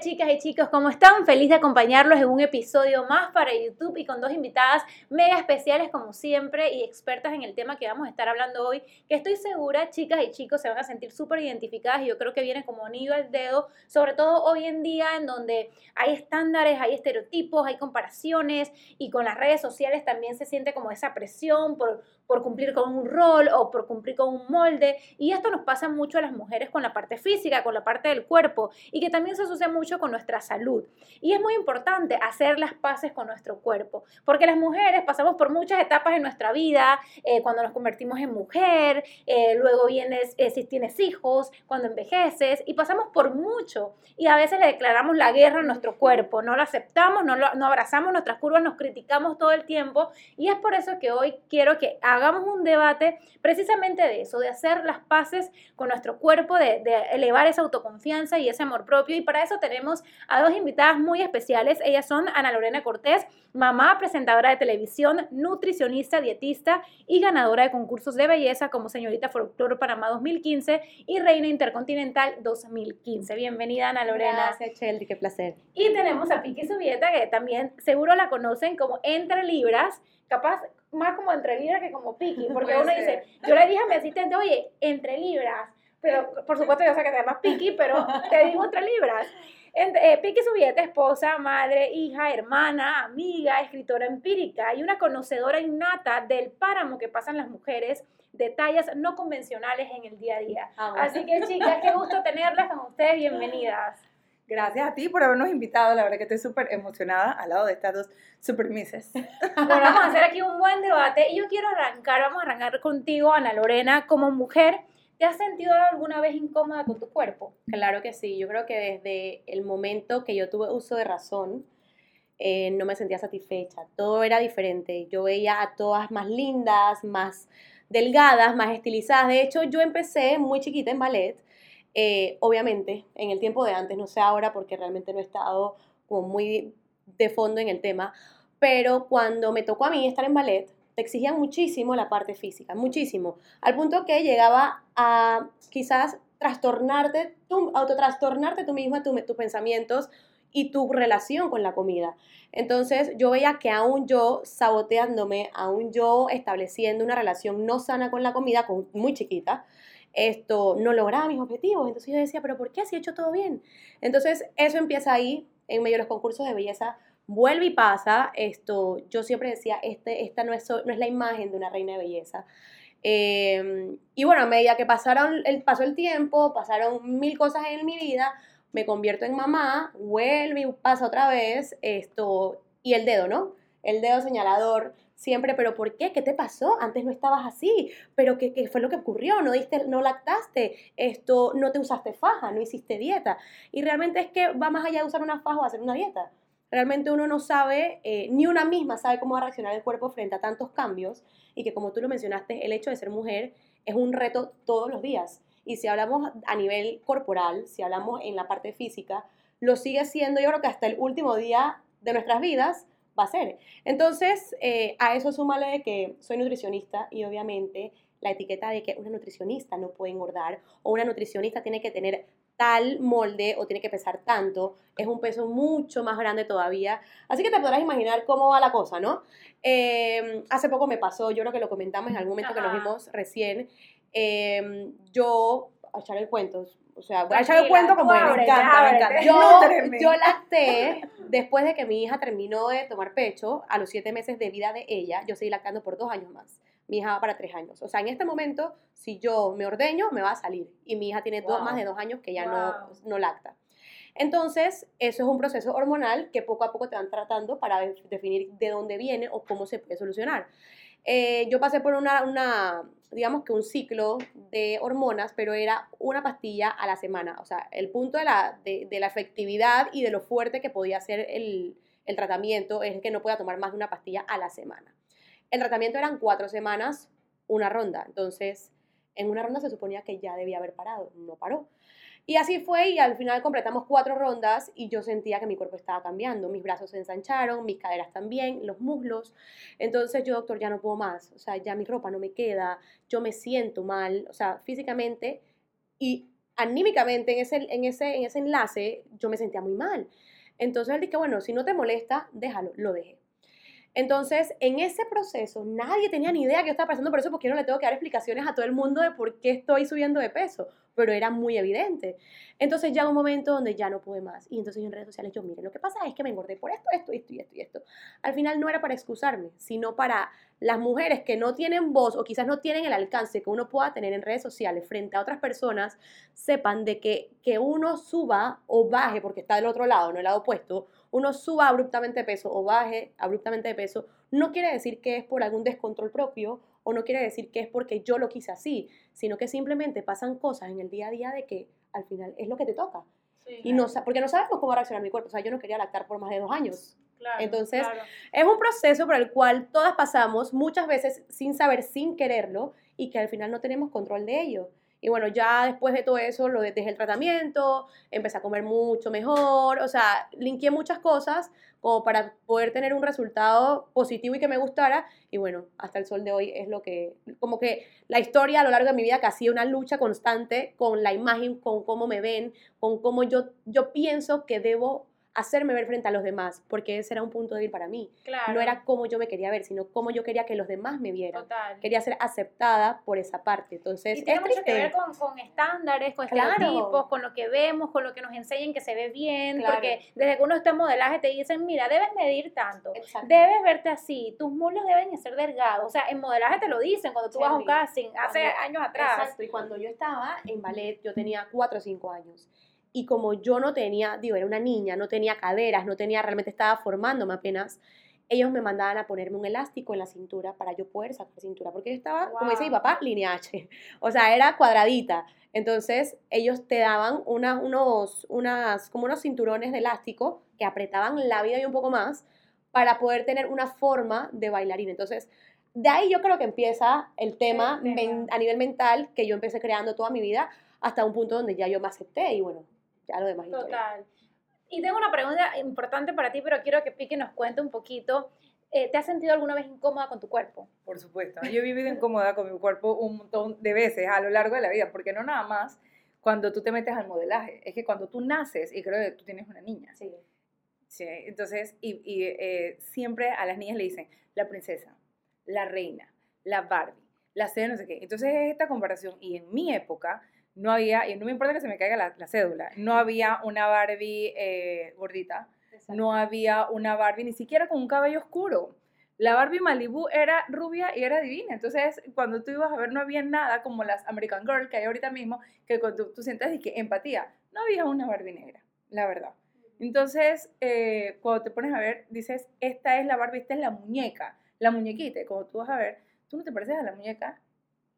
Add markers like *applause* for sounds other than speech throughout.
Chicas y chicos, ¿cómo están? Feliz de acompañarlos en un episodio más para YouTube y con dos invitadas mega especiales como siempre y expertas en el tema que vamos a estar hablando hoy, que estoy segura chicas y chicos se van a sentir súper identificadas y yo creo que viene como anillo al dedo, sobre todo hoy en día en donde hay estándares, hay estereotipos, hay comparaciones y con las redes sociales también se siente como esa presión por, por cumplir con un rol o por cumplir con un molde y esto nos pasa mucho a las mujeres con la parte física, con la parte del cuerpo y que también se asocia mucho con nuestra salud. Y es muy importante hacer las paces con nuestro cuerpo, porque las mujeres pasamos por muchas etapas en nuestra vida, eh, cuando nos convertimos en mujer, eh, luego vienes eh, si tienes hijos, cuando envejeces, y pasamos por mucho. Y a veces le declaramos la guerra a nuestro cuerpo, no lo aceptamos, no, lo, no abrazamos nuestras curvas, nos criticamos todo el tiempo. Y es por eso que hoy quiero que hagamos un debate precisamente de eso, de hacer las paces con nuestro cuerpo, de, de elevar esa autoconfianza y ese amor propio. Y para eso tenemos a dos invitadas muy especiales. Ellas son Ana Lorena Cortés, mamá, presentadora de televisión, nutricionista, dietista y ganadora de concursos de belleza como señorita Folklore Panamá 2015 y reina intercontinental 2015. Bienvenida Ana Lorena. Gracias, Chelsea, qué placer. Y tenemos a Piqui Subieta, que también seguro la conocen como Entre Libras, capaz más como Entre Libras que como Piqui, *laughs* porque uno dice, yo le dije a mi asistente, oye, Entre Libras, pero por supuesto yo sé que te llamas Piqui, pero te digo Entre Libras. Eh, Piqui Subieta, esposa, madre, hija, hermana, amiga, escritora empírica y una conocedora innata del páramo que pasan las mujeres de tallas no convencionales en el día a día. Ah, Así que chicas, qué gusto tenerlas con ustedes, bienvenidas. Gracias a ti por habernos invitado, la verdad que estoy súper emocionada al lado de estas dos super misses. *laughs* Bueno, vamos a hacer aquí un buen debate y yo quiero arrancar, vamos a arrancar contigo, Ana Lorena, como mujer. ¿Te has sentido alguna vez incómoda con tu cuerpo? Claro que sí, yo creo que desde el momento que yo tuve uso de razón, eh, no me sentía satisfecha, todo era diferente, yo veía a todas más lindas, más delgadas, más estilizadas, de hecho yo empecé muy chiquita en ballet, eh, obviamente en el tiempo de antes, no sé ahora porque realmente no he estado como muy de fondo en el tema, pero cuando me tocó a mí estar en ballet, te exigían muchísimo la parte física, muchísimo, al punto que llegaba a quizás trastornarte, tú, autotrastornarte tú misma, tus pensamientos y tu relación con la comida. Entonces yo veía que aún yo saboteándome, aún yo estableciendo una relación no sana con la comida, con, muy chiquita, esto no lograba mis objetivos. Entonces yo decía, pero ¿por qué si he hecho todo bien? Entonces eso empieza ahí, en medio de los concursos de belleza, vuelve y pasa, esto, yo siempre decía, este, esta no es, no es la imagen de una reina de belleza. Eh, y bueno, a medida que pasaron el, pasó el tiempo, pasaron mil cosas en mi vida, me convierto en mamá, vuelve y pasa otra vez esto, y el dedo, ¿no? El dedo señalador, siempre, pero ¿por qué? ¿Qué te pasó? Antes no estabas así, pero ¿qué, qué fue lo que ocurrió? No, diste, no lactaste, esto, no te usaste faja, no hiciste dieta. Y realmente es que va más allá de usar una faja o hacer una dieta. Realmente uno no sabe, eh, ni una misma sabe cómo va a reaccionar el cuerpo frente a tantos cambios y que como tú lo mencionaste, el hecho de ser mujer es un reto todos los días. Y si hablamos a nivel corporal, si hablamos en la parte física, lo sigue siendo yo creo que hasta el último día de nuestras vidas va a ser. Entonces, eh, a eso súmale que soy nutricionista y obviamente la etiqueta de que una nutricionista no puede engordar o una nutricionista tiene que tener tal molde o tiene que pesar tanto, es un peso mucho más grande todavía. Así que te podrás imaginar cómo va la cosa, ¿no? Eh, hace poco me pasó, yo creo que lo comentamos en algún momento que nos vimos recién, eh, yo, a echar el cuento, o sea, voy a echar el cuento como me encanta, me encanta. Yo, yo lacté después de que mi hija terminó de tomar pecho, a los siete meses de vida de ella, yo seguí lactando por dos años más. Mi hija va para tres años. O sea, en este momento, si yo me ordeño, me va a salir. Y mi hija tiene dos, más de dos años que ya no, no lacta. Entonces, eso es un proceso hormonal que poco a poco te van tratando para definir de dónde viene o cómo se puede solucionar. Eh, yo pasé por una, una, digamos que un ciclo de hormonas, pero era una pastilla a la semana. O sea, el punto de la, de, la efectividad y de lo fuerte que podía ser el, el tratamiento es que no pueda tomar más de una pastilla a la semana. El tratamiento eran cuatro semanas, una ronda. Entonces, en una ronda se suponía que ya debía haber parado. No paró. Y así fue y al final completamos cuatro rondas y yo sentía que mi cuerpo estaba cambiando. Mis brazos se ensancharon, mis caderas también, los muslos. Entonces yo, doctor, ya no puedo más. O sea, ya mi ropa no me queda, yo me siento mal, o sea, físicamente. Y anímicamente en ese, en, ese, en ese enlace yo me sentía muy mal. Entonces él dije, bueno, si no te molesta, déjalo, lo dejé. Entonces, en ese proceso, nadie tenía ni idea que yo estaba pasando por eso, porque yo no le tengo que dar explicaciones a todo el mundo de por qué estoy subiendo de peso, pero era muy evidente. Entonces, ya un momento donde ya no pude más. Y entonces en redes sociales, yo, mire, lo que pasa es que me engordé por esto, esto, esto y esto y esto. Al final no era para excusarme, sino para las mujeres que no tienen voz o quizás no tienen el alcance que uno pueda tener en redes sociales frente a otras personas, sepan de que, que uno suba o baje, porque está del otro lado, no el lado opuesto, uno suba abruptamente de peso o baje abruptamente de peso, no quiere decir que es por algún descontrol propio o no quiere decir que es porque yo lo quise así, sino que simplemente pasan cosas en el día a día de que al final es lo que te toca. y no, porque no sabemos cómo reaccionar mi cuerpo. O sea, yo no quería lactar por más de dos años. Entonces, es un proceso por el cual todas pasamos muchas veces sin saber, sin quererlo, y que al final no tenemos control de ello. Y bueno, ya después de todo eso, lo dejé el tratamiento, empecé a comer mucho mejor, o sea, linkeé muchas cosas como para poder tener un resultado positivo y que me gustara. Y bueno, hasta el sol de hoy es lo que, como que la historia a lo largo de mi vida que ha sido una lucha constante con la imagen, con cómo me ven, con cómo yo, yo pienso que debo hacerme ver frente a los demás, porque ese era un punto débil para mí. No era cómo yo me quería ver, sino cómo yo quería que los demás me vieran. Total. Quería ser aceptada por esa parte. Entonces, y tiene mucho que ver con, con estándares, con estereotipos, con lo que vemos, con lo que nos enseñan que se ve bien, porque desde que uno está en modelaje te dicen, mira, debes medir tanto, debes verte así, tus muslos deben ser delgados. O sea, en modelaje te lo dicen cuando tú vas a un casting, hace años atrás. Exacto, y cuando yo estaba en ballet, yo tenía 4 o 5 años y como yo no tenía, digo, era una niña, no tenía caderas, no tenía, realmente estaba formándome apenas, ellos me mandaban a ponerme un elástico en la cintura para yo poder sacar cintura, porque yo estaba, como dice mi papá, línea H, *laughs* o sea, era cuadradita. Entonces, ellos te daban una, unos, unas, como unos cinturones de elástico que apretaban la vida y un poco más para poder tener una forma de bailarín. Entonces, de ahí yo creo que empieza el tema a nivel mental que yo empecé creando toda mi vida hasta un punto donde ya yo me acepté y bueno, ya lo demás Total. Y tengo una pregunta importante para ti, pero quiero que Pique nos cuente un poquito. Eh, ¿Te has sentido alguna vez incómoda con tu cuerpo? Por supuesto. Yo he vivido incómoda con mi cuerpo un montón de veces a lo largo de la vida, porque no nada más cuando tú te metes al modelaje, es que cuando tú naces, y creo que tú tienes una niña. Sí. sí entonces, y, y eh, siempre a las niñas le dicen la princesa, la reina, la Barbie, la C no sé qué. Entonces es esta comparación. Y en mi época, no había, y no me importa que se me caiga la, cédula, no había una Barbie eh, gordita, no había una Barbie ni siquiera con un cabello oscuro. La Barbie Malibu era rubia y era divina. Entonces, cuando tú ibas a ver, no había nada como las American Girl que hay ahorita mismo, que cuando tú, sientas y que empatía. No había una Barbie negra, la verdad. Entonces, eh, cuando te pones a ver, dices, esta es la Barbie, esta es la muñeca, la muñequita. Y cuando tú vas a ver, tú no te pareces a la muñeca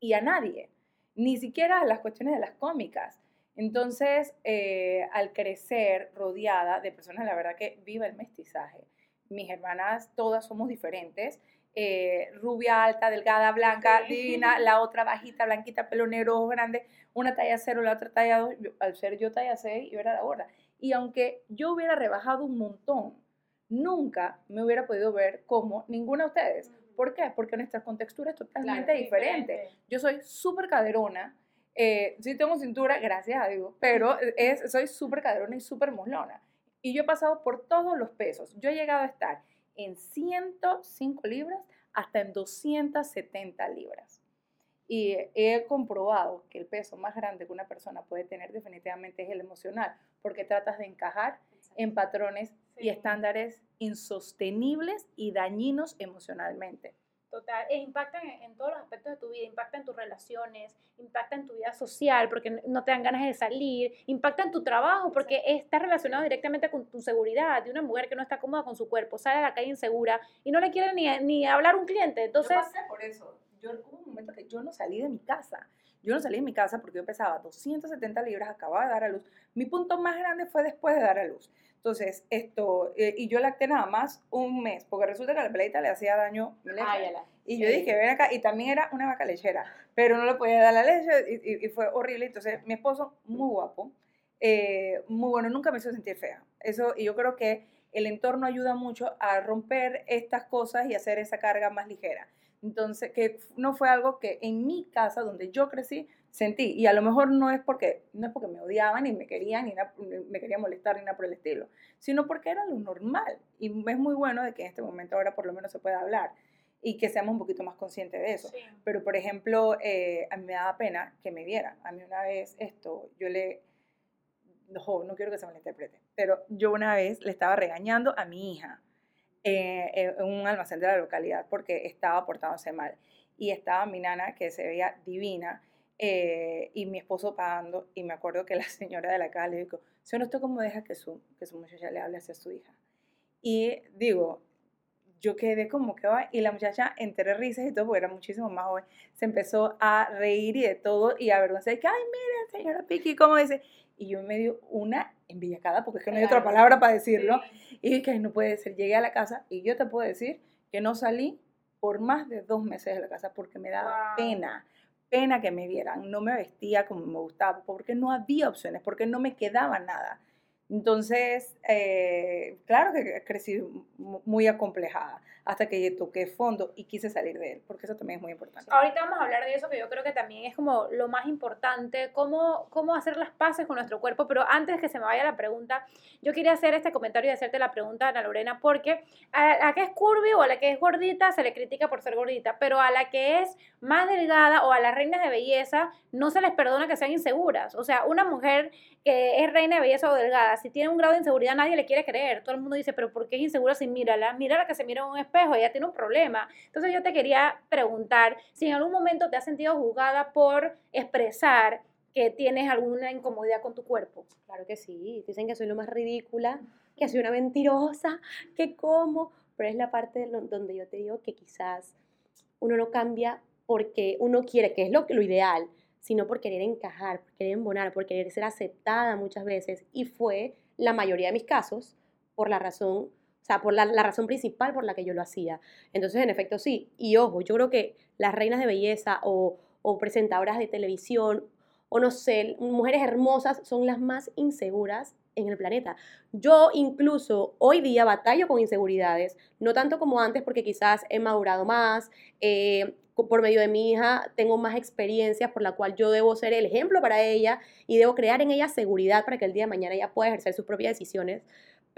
y a nadie ni siquiera las cuestiones de las cómicas. Entonces, eh, al crecer rodeada de personas, la verdad que viva el mestizaje. Mis hermanas todas somos diferentes. Eh, rubia, alta, delgada, blanca, divina, la otra bajita, blanquita, pelo negro, ojos grandes, una talla cero, la otra talla dos. al ser yo talla 6, yo era la gorda. Y aunque yo hubiera rebajado un montón, nunca me hubiera podido ver como ninguna de ustedes. ¿Por qué? Porque nuestra contextura es totalmente diferente. Yo soy súper caderona, eh, sí tengo cintura, gracias a Dios, pero es, soy súper caderona y súper moslona. Y yo he pasado por todos los pesos. Yo he llegado a estar en 105 libras hasta en 270 libras. Y he comprobado que el peso más grande que una persona puede tener definitivamente es el emocional, porque tratas de encajar en patrones y estándares insostenibles y dañinos emocionalmente. Total, e impactan en, todos los aspectos de tu vida, impacta en tus relaciones, impacta en tu vida social porque no te dan ganas de salir, impacta en tu trabajo porque está relacionado directamente con tu seguridad de una mujer que no está cómoda con su cuerpo, sale a la calle insegura y no le quiere ni, ni hablar un cliente. Entonces, yo pasé por eso. Yo, hubo un momento que yo no salí de mi casa. Yo no salí de mi casa porque yo pesaba 270 libras, acababa de dar a luz. Mi punto más grande fue después de dar a luz. Entonces, esto, eh, y yo lacté nada más un mes, porque resulta que a la pelita le hacía daño mi leche. y yo dije, ven acá, y también era una vaca lechera, pero no le podía dar la leche y, fue horrible. Entonces, mi esposo, muy guapo, eh, muy bueno, nunca me hizo sentir fea. Eso, y yo creo que el entorno ayuda mucho a romper estas cosas y hacer esa carga más ligera. Entonces, que no fue algo que en mi casa, donde yo crecí, sentí. Y a lo mejor no es porque, no es porque me odiaban ni me querían, ni me querían molestar, ni nada por el estilo, sino porque era lo normal. Y es muy bueno de que en este momento ahora por lo menos se pueda hablar y que seamos un poquito más conscientes de eso. Pero, por ejemplo, eh, a mí me daba pena que me vieran. A mí una vez esto, yo le, no, no quiero que se me lo interprete, pero yo una vez le estaba regañando a mi hija eh, en un almacén de la localidad porque estaba portándose mal. Y estaba mi nana que se veía divina eh, y mi esposo pagando. Y me acuerdo que la señora de la calle le dijo, ¿no usted cómo deja que su, que su muchacha le hable hacia su hija? Y digo, yo quedé como que va, y la muchacha entre risas y todo, porque era muchísimo más joven, se empezó a reír y de todo, y a avergonzarse, que, ay, mira, señora Piki, ¿cómo dice? Y yo me dio una envillacada, porque es que no hay otra palabra para decirlo, y dije, que no puede ser, llegué a la casa, y yo te puedo decir que no salí por más de dos meses de la casa, porque me daba pena, pena que me vieran, no me vestía como me gustaba, porque no había opciones, porque no me quedaba nada. Entonces, eh, claro que crecí muy acomplejada hasta que toqué fondo y quise salir de él, porque eso también es muy importante. Ahorita vamos a hablar de eso, que yo creo que también es como lo más importante, cómo, cómo hacer las paces con nuestro cuerpo, pero antes que se me vaya la pregunta, yo quería hacer este comentario y hacerte la pregunta, Ana Lorena, porque a la que es curvy o a la que es gordita se le critica por ser gordita, pero a la que es más delgada o a las reinas de belleza no se les perdona que sean inseguras. O sea, una mujer que es reina de belleza o delgada, si tiene un grado de inseguridad nadie le quiere creer. Todo el mundo dice, pero ¿por qué es insegura si mírala? Mírala que se mira en un espejo, ella tiene un problema. Entonces yo te quería preguntar si en algún momento te has sentido juzgada por expresar que tienes alguna incomodidad con tu cuerpo. Claro que sí, dicen que soy lo más ridícula, que soy una mentirosa, que como, pero es la parte donde yo te digo que quizás uno no cambia porque uno quiere, que es lo, lo ideal, sino por querer encajar, por querer embonar, por querer ser aceptada muchas veces. Y fue la mayoría de mis casos por la razón, sea, por la, razón principal por la que yo lo hacía. Entonces, en efecto, sí. Y ojo, yo creo que las reinas de belleza o, presentadoras de televisión, o no sé, mujeres hermosas son las más inseguras en el planeta. Yo incluso hoy día batallo con inseguridades, no tanto como antes porque quizás he madurado más, eh, por medio de mi hija tengo más experiencias por la cual yo debo ser el ejemplo para ella y debo crear en ella seguridad para que el día de mañana ella pueda ejercer sus propias decisiones,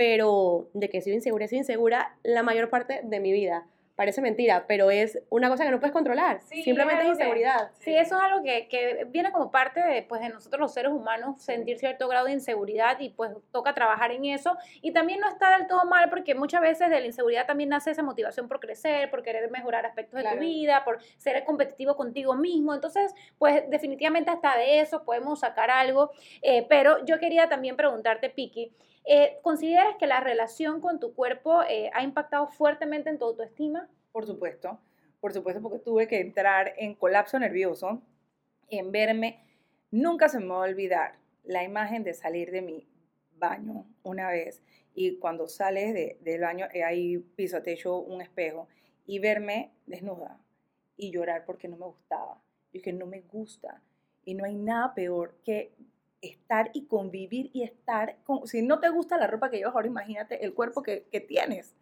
pero de que soy insegura, soy insegura la mayor parte de mi vida parece mentira, pero es una cosa que no puedes controlar. Simplemente es, inseguridad. sí, eso es algo que, que, viene como parte de, pues, de nosotros los seres humanos, sentir cierto grado de inseguridad y pues toca trabajar en eso. Y también no está del todo mal porque muchas veces de la inseguridad también nace esa motivación por crecer, por querer mejorar aspectos de tu vida, por ser competitivo contigo mismo. Entonces, pues definitivamente hasta de eso podemos sacar algo. Eh, pero yo quería también preguntarte, Piki, eh, ¿Consideras que la relación con tu cuerpo eh, ha impactado fuertemente en tu autoestima? Por supuesto, por supuesto, porque tuve que entrar en colapso nervioso, en verme. Nunca se me va a olvidar la imagen de salir de mi baño una vez y cuando sales de, del baño eh, hay piso a techo, un espejo y verme desnuda y llorar porque no me gustaba. Y que no me gusta. Y no hay nada peor que estar y convivir y estar con, si no te gusta la ropa que llevas ahora, imagínate el cuerpo que, tienes.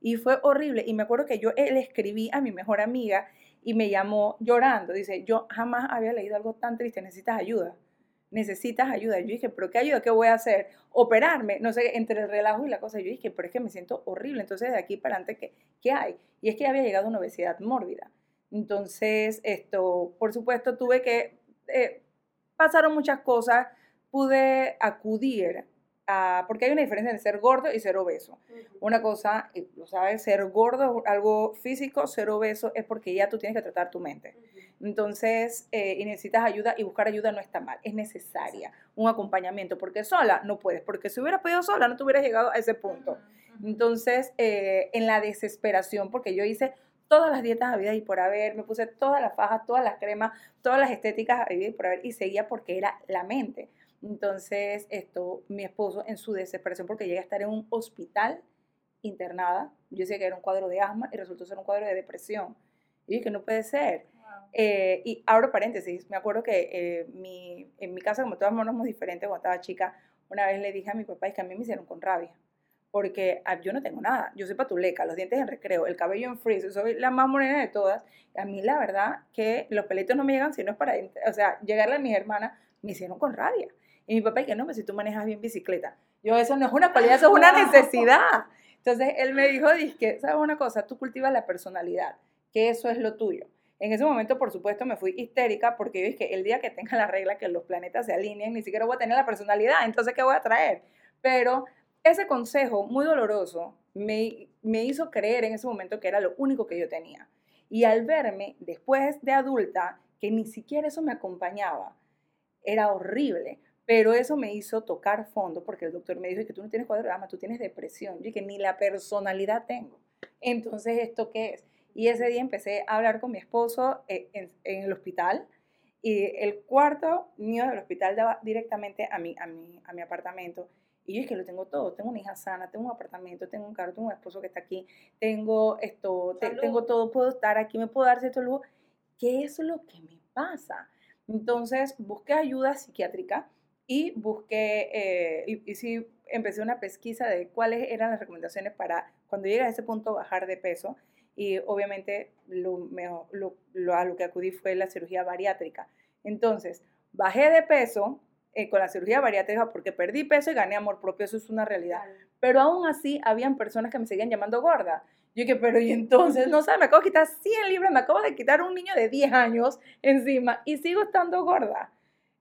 Y fue horrible. Y me acuerdo que yo le escribí a mi mejor amiga y me llamó llorando. Dice, yo jamás había leído algo tan triste, necesitas ayuda. Necesitas ayuda. Yo dije, pero ¿qué ayuda? ¿Qué voy a hacer? Operarme. No sé, entre el relajo y la cosa. Yo dije, pero es que me siento horrible. Entonces, de aquí para adelante, ¿qué, qué hay? Y es que había llegado una obesidad mórbida. Entonces, esto, por supuesto, tuve que eh, pasaron muchas cosas, pude acudir a, porque hay una diferencia entre ser gordo y ser obeso. Una cosa, lo sabes, ser gordo algo físico, ser obeso es porque ya tú tienes que tratar tu mente. Entonces, eh, y necesitas ayuda y buscar ayuda no está mal, es necesaria, un acompañamiento, porque sola no puedes, porque si hubieras podido sola no te hubieras llegado a ese punto. Entonces, eh, en la desesperación, porque yo hice todas las dietas a vida y por haber, me puse todas las fajas, todas las cremas, todas las estéticas a vida y por haber y seguía porque era la mente. Entonces, esto, mi esposo en su desesperación porque llega a estar en un hospital internada, yo decía que era un cuadro de asma y resultó ser un cuadro de depresión. Y dije que no puede ser. Eh, y abro paréntesis, me acuerdo que eh, mi, en mi casa, como todas nos diferentes cuando estaba chica, una vez le dije a mi papá, es que a mí me hicieron con rabia porque ah, yo no tengo nada, yo soy patuleca, los dientes en recreo, el cabello en freeze, soy la más morena de todas, y a mí la verdad que los pelitos no me llegan si no es para, o sea, llegarle a mis hermanas me hicieron con rabia. Y mi papá, que no, pues si tú manejas bien bicicleta. Yo, eso no es una cualidad, eso es una *laughs* necesidad. Entonces, él me dijo, que, ¿sabes una cosa? Tú cultivas la personalidad, que eso es lo tuyo. En ese momento, por supuesto, me fui histérica porque yo dije, el día que tenga la regla, que los planetas se alineen, ni siquiera voy a tener la personalidad, entonces, ¿qué voy a traer? Pero ese consejo muy doloroso me, me hizo creer en ese momento que era lo único que yo tenía. Y al verme después de adulta, que ni siquiera eso me acompañaba, era horrible. Pero eso me hizo tocar fondo porque el doctor me dijo que tú no tienes cuadro de tú tienes depresión. Yo que ni la personalidad tengo. Entonces, ¿esto qué es? Y ese día empecé a hablar con mi esposo eh, en, en el hospital y el cuarto mío del hospital daba directamente a mi, a mi, a mi apartamento. Y yo es que lo tengo todo, tengo una hija sana, tengo un apartamento, tengo un carro, tengo un esposo que está aquí, tengo esto, tengo todo, puedo estar aquí, me puedo dar cierto lujo. ¿Qué es lo que me pasa? Entonces busqué ayuda psiquiátrica y busqué, eh, y, y, sí, empecé una pesquisa de cuáles eran las recomendaciones para cuando llegue a ese punto bajar de peso. Y obviamente lo, mejor, lo, lo, a lo que acudí fue la cirugía bariátrica. Entonces, bajé de peso, eh, con la cirugía bariátrica porque perdí peso y gané amor propio, eso es una realidad. Pero aún así, habían personas que me seguían llamando gorda. Yo dije, pero y entonces, no sé, me acabo de quitar 100 libras, me acabo de quitar un niño de 10 años encima y sigo estando gorda.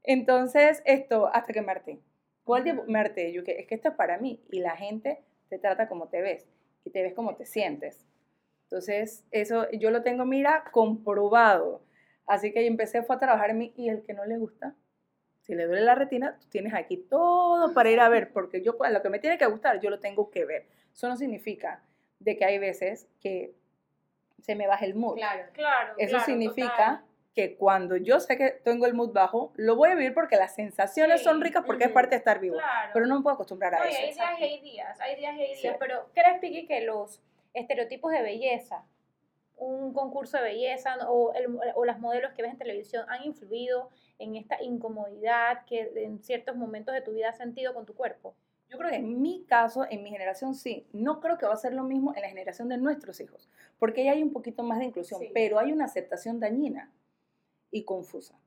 Entonces, esto, hasta que me harté. ¿Cuál tiempo? Me harté. Yo que es que esto es para mí y la gente te trata como te ves y te ves como te sientes. Entonces, eso yo lo tengo, mira, comprobado. Así que empecé fue a trabajar en mí y el que no le gusta, si le duele la retina, tú tienes aquí todo para ir a ver, *laughs* porque yo lo que me tiene que gustar, yo lo tengo que ver. Eso no significa de que hay veces que se me baje el mood. Claro, claro. Eso significa que cuando yo sé que tengo el mood bajo, lo voy a vivir porque las sensaciones son ricas porque es parte de estar vivo. Pero no me puedo acostumbrar a no, eso. Hay días y hay días, hay días y hay días. Pero ¿crees, Piqui, que los estereotipos de belleza, un concurso de belleza o, el, o las modelos que ves en televisión han influido en esta incomodidad que en ciertos momentos de tu vida has sentido con tu cuerpo? Yo creo que en mi caso, en mi generación sí. No creo que va a ser lo mismo en la generación de nuestros hijos, porque ahí hay un poquito más de inclusión, pero hay una aceptación dañina y confusa.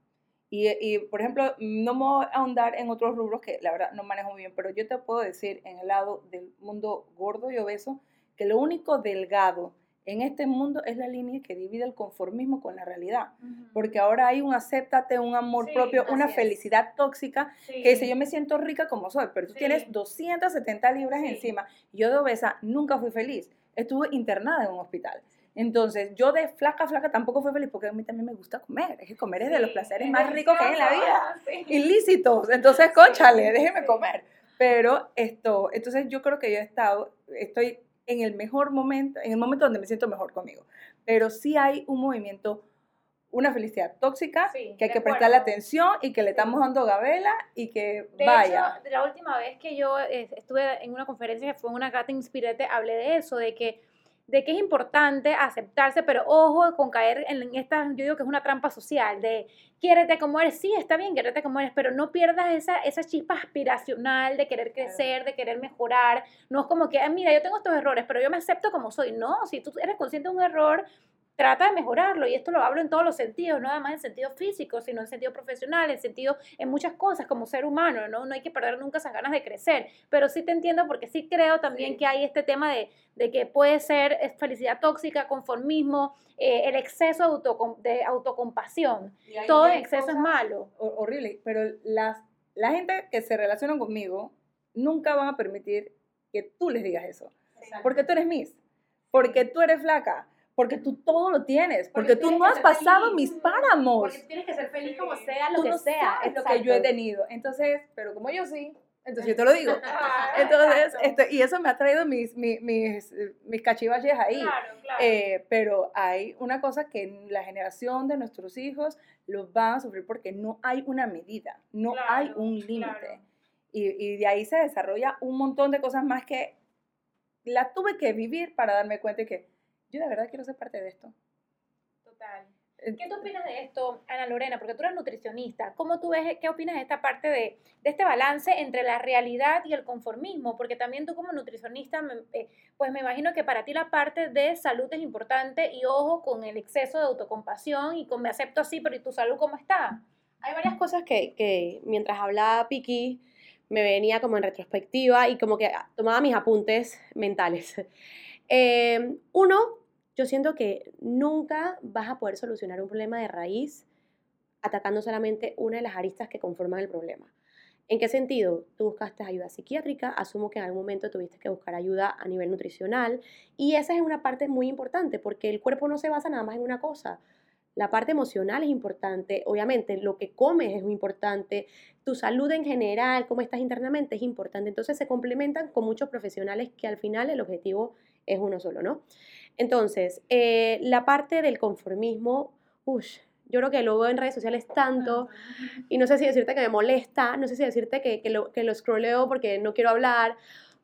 Y, y, por ejemplo, no me voy a ahondar en otros rubros que la verdad no manejo muy bien, pero yo te puedo decir en el lado del mundo gordo y obeso que lo único delgado en este mundo es la línea que divide el conformismo con la realidad. Porque ahora hay un acéptate, un amor propio, una felicidad tóxica que dice yo me siento rica como soy, pero tú tienes 270 libras encima. Yo de obesa nunca fui feliz. Estuve internada en un hospital. Entonces, yo de flaca, flaca tampoco fui feliz porque a mí también me gusta comer. Es que comer es de los placeres más ricos que hay en la vida. Ilícitos. Entonces, conchale, déjeme comer. Pero esto, entonces yo creo que yo he estado, estoy en el mejor momento, en el momento donde me siento mejor conmigo. Pero sí hay un movimiento, una felicidad tóxica que hay que prestarle atención y que le estamos dando gabela y que de vaya. Hecho, la última vez que yo eh, estuve en una conferencia que fue en una Gata Inspirete, hablé de eso, de que de que es importante aceptarse, pero ojo con caer en esta, yo digo que es una trampa social, de quiérete como eres, sí, está bien, quiérete como eres, pero no pierdas esa, esa chispa aspiracional de querer crecer, de querer mejorar, no es como que, ah, mira, yo tengo estos errores, pero yo me acepto como soy, no, si tú eres consciente de un error, trata de mejorarlo y esto lo hablo en todos los sentidos, no nada más en sentido físico, sino en sentido profesional, en sentido en muchas cosas como ser humano, ¿no? No hay que perder nunca esas ganas de crecer, pero sí te entiendo porque sí creo también que hay este tema de, de, que puede ser felicidad tóxica, conformismo, eh, el exceso de, auto, de autocompasión, todo en exceso es malo. Horrible, pero las, la gente que se relaciona conmigo nunca van a permitir que tú les digas eso, porque tú eres Miss, porque tú eres flaca, porque tú todo lo tienes, porque, tú no has pasado mis páramos. Porque tienes que ser feliz como sea, lo que sea. Es lo que yo he tenido. Entonces, pero como yo sí, entonces yo te lo digo. *laughs* Entonces, esto, y eso me ha traído mis, mis, mis, mis cachivaches ahí. Claro, claro. Eh, pero hay una cosa que la generación de nuestros hijos los van a sufrir porque no hay una medida, no hay un límite. Y, y de ahí se desarrolla un montón de cosas más que la tuve que vivir para darme cuenta de que yo de verdad quiero ser parte de esto. Total. ¿Qué tú opinas de esto, Ana Lorena? Porque tú eres nutricionista. ¿Cómo tú ves, qué opinas de esta parte de, de este balance entre la realidad y el conformismo? Porque también tú como nutricionista, eh, pues me imagino que para ti la parte de salud es importante y ojo con el exceso de autocompasión y con me acepto así, pero ¿y tu salud cómo está? Hay varias cosas que, que mientras hablaba Piki me venía como en retrospectiva y como que tomaba mis apuntes mentales. *laughs* Eh, uno, yo siento que nunca vas a poder solucionar un problema de raíz atacando solamente una de las aristas que conforman el problema. ¿En qué sentido? Tú buscaste ayuda psiquiátrica, asumo que en algún momento tuviste que buscar ayuda a nivel nutricional y esa es una parte muy importante porque el cuerpo no se basa nada más en una cosa. La parte emocional es importante, obviamente lo que comes es muy importante, tu salud en general, cómo estás internamente es importante. Entonces se complementan con muchos profesionales que al final el objetivo uno solo, ¿no? Entonces, eh, la parte del conformismo, uff, yo creo que lo veo en redes sociales tanto, y no sé si decirte que me molesta, no sé si decirte que, que, lo, que lo scrolleo porque no quiero hablar,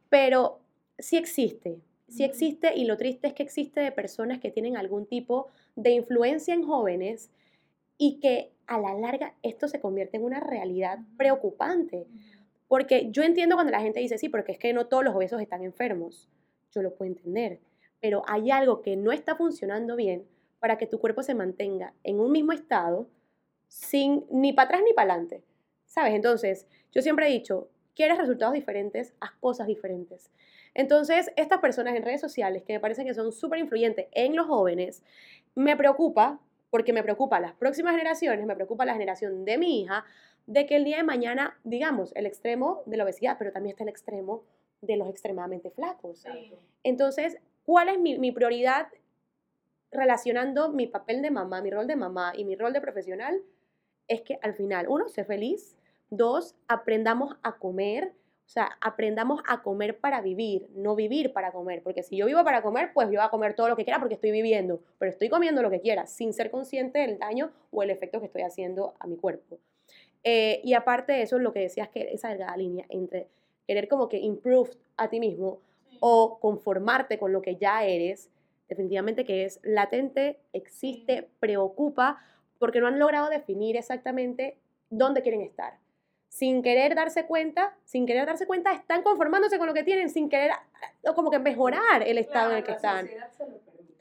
pero sí existe, sí existe, y lo triste es que existe de personas que tienen algún tipo de influencia en jóvenes y que a la larga esto se convierte en una realidad preocupante. Porque yo entiendo cuando la gente dice, sí, porque es que no todos los obesos están enfermos. Yo lo puedo entender pero hay algo que no está funcionando bien para que tu cuerpo se mantenga en un mismo estado sin ni para atrás ni para adelante. ¿Sabes? Entonces, yo siempre he dicho, quieres resultados diferentes, haz cosas diferentes. Entonces, estas personas en redes sociales que me parecen que son súper influyentes en los jóvenes, me preocupa, porque me preocupa las próximas generaciones, me preocupa la generación de mi hija, de que el día de mañana, digamos, el extremo de la obesidad, pero también está el extremo de los extremadamente flacos. Entonces, ¿Cuál es mi, prioridad relacionando mi papel de mamá, mi rol de mamá y mi rol de profesional? Es que al final, uno, sé feliz. Dos, aprendamos a comer. O sea, aprendamos a comer para vivir, no vivir para comer. Porque si yo vivo para comer, pues yo voy a comer todo lo que quiera porque estoy viviendo. Pero estoy comiendo lo que quiera, sin ser consciente del daño o el efecto que estoy haciendo a mi cuerpo. Eh, y aparte de eso, lo que decías que esa delgada línea entre querer como que improve a ti mismo o conformarte con lo que ya eres, definitivamente que es latente, existe, preocupa, porque no han logrado definir exactamente dónde quieren estar. Sin querer darse cuenta, sin querer darse cuenta, están conformándose con lo que tienen, sin querer como que mejorar el estado en el que están.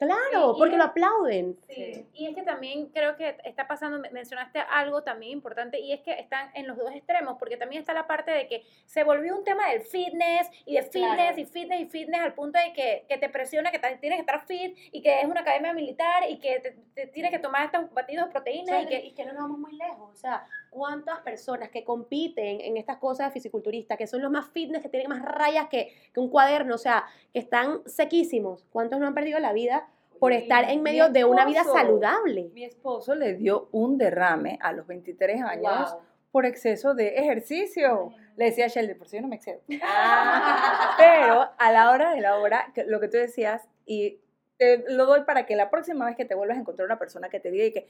Claro, porque lo aplauden. Sí. y es que también creo que está pasando, mencionaste algo también importante, y es que están en los dos extremos, porque también está la parte de que se volvió un tema del fitness, y de fitness, y fitness, y fitness, al punto de que, que te presiona que tienes que estar fit, y que es una academia militar, y que te, tienes que tomar estos batidos de proteínas. y, que, y que no nos vamos muy lejos, o sea, ¿cuántas personas que compiten en estas cosas de fisiculturistas, que son los más fitness, que tienen más rayas que, que un cuaderno, o sea, que están sequísimos, ¿cuántos no han perdido la vida? por estar en medio de una vida saludable. Mi esposo le dio un derrame a los 23 años por exceso de ejercicio. Le decía a Shelly, por si yo no me excedo. Ah. Pero a la hora de la hora, lo que tú decías, y te lo doy para que la próxima vez que te vuelvas a encontrar una persona que te diga que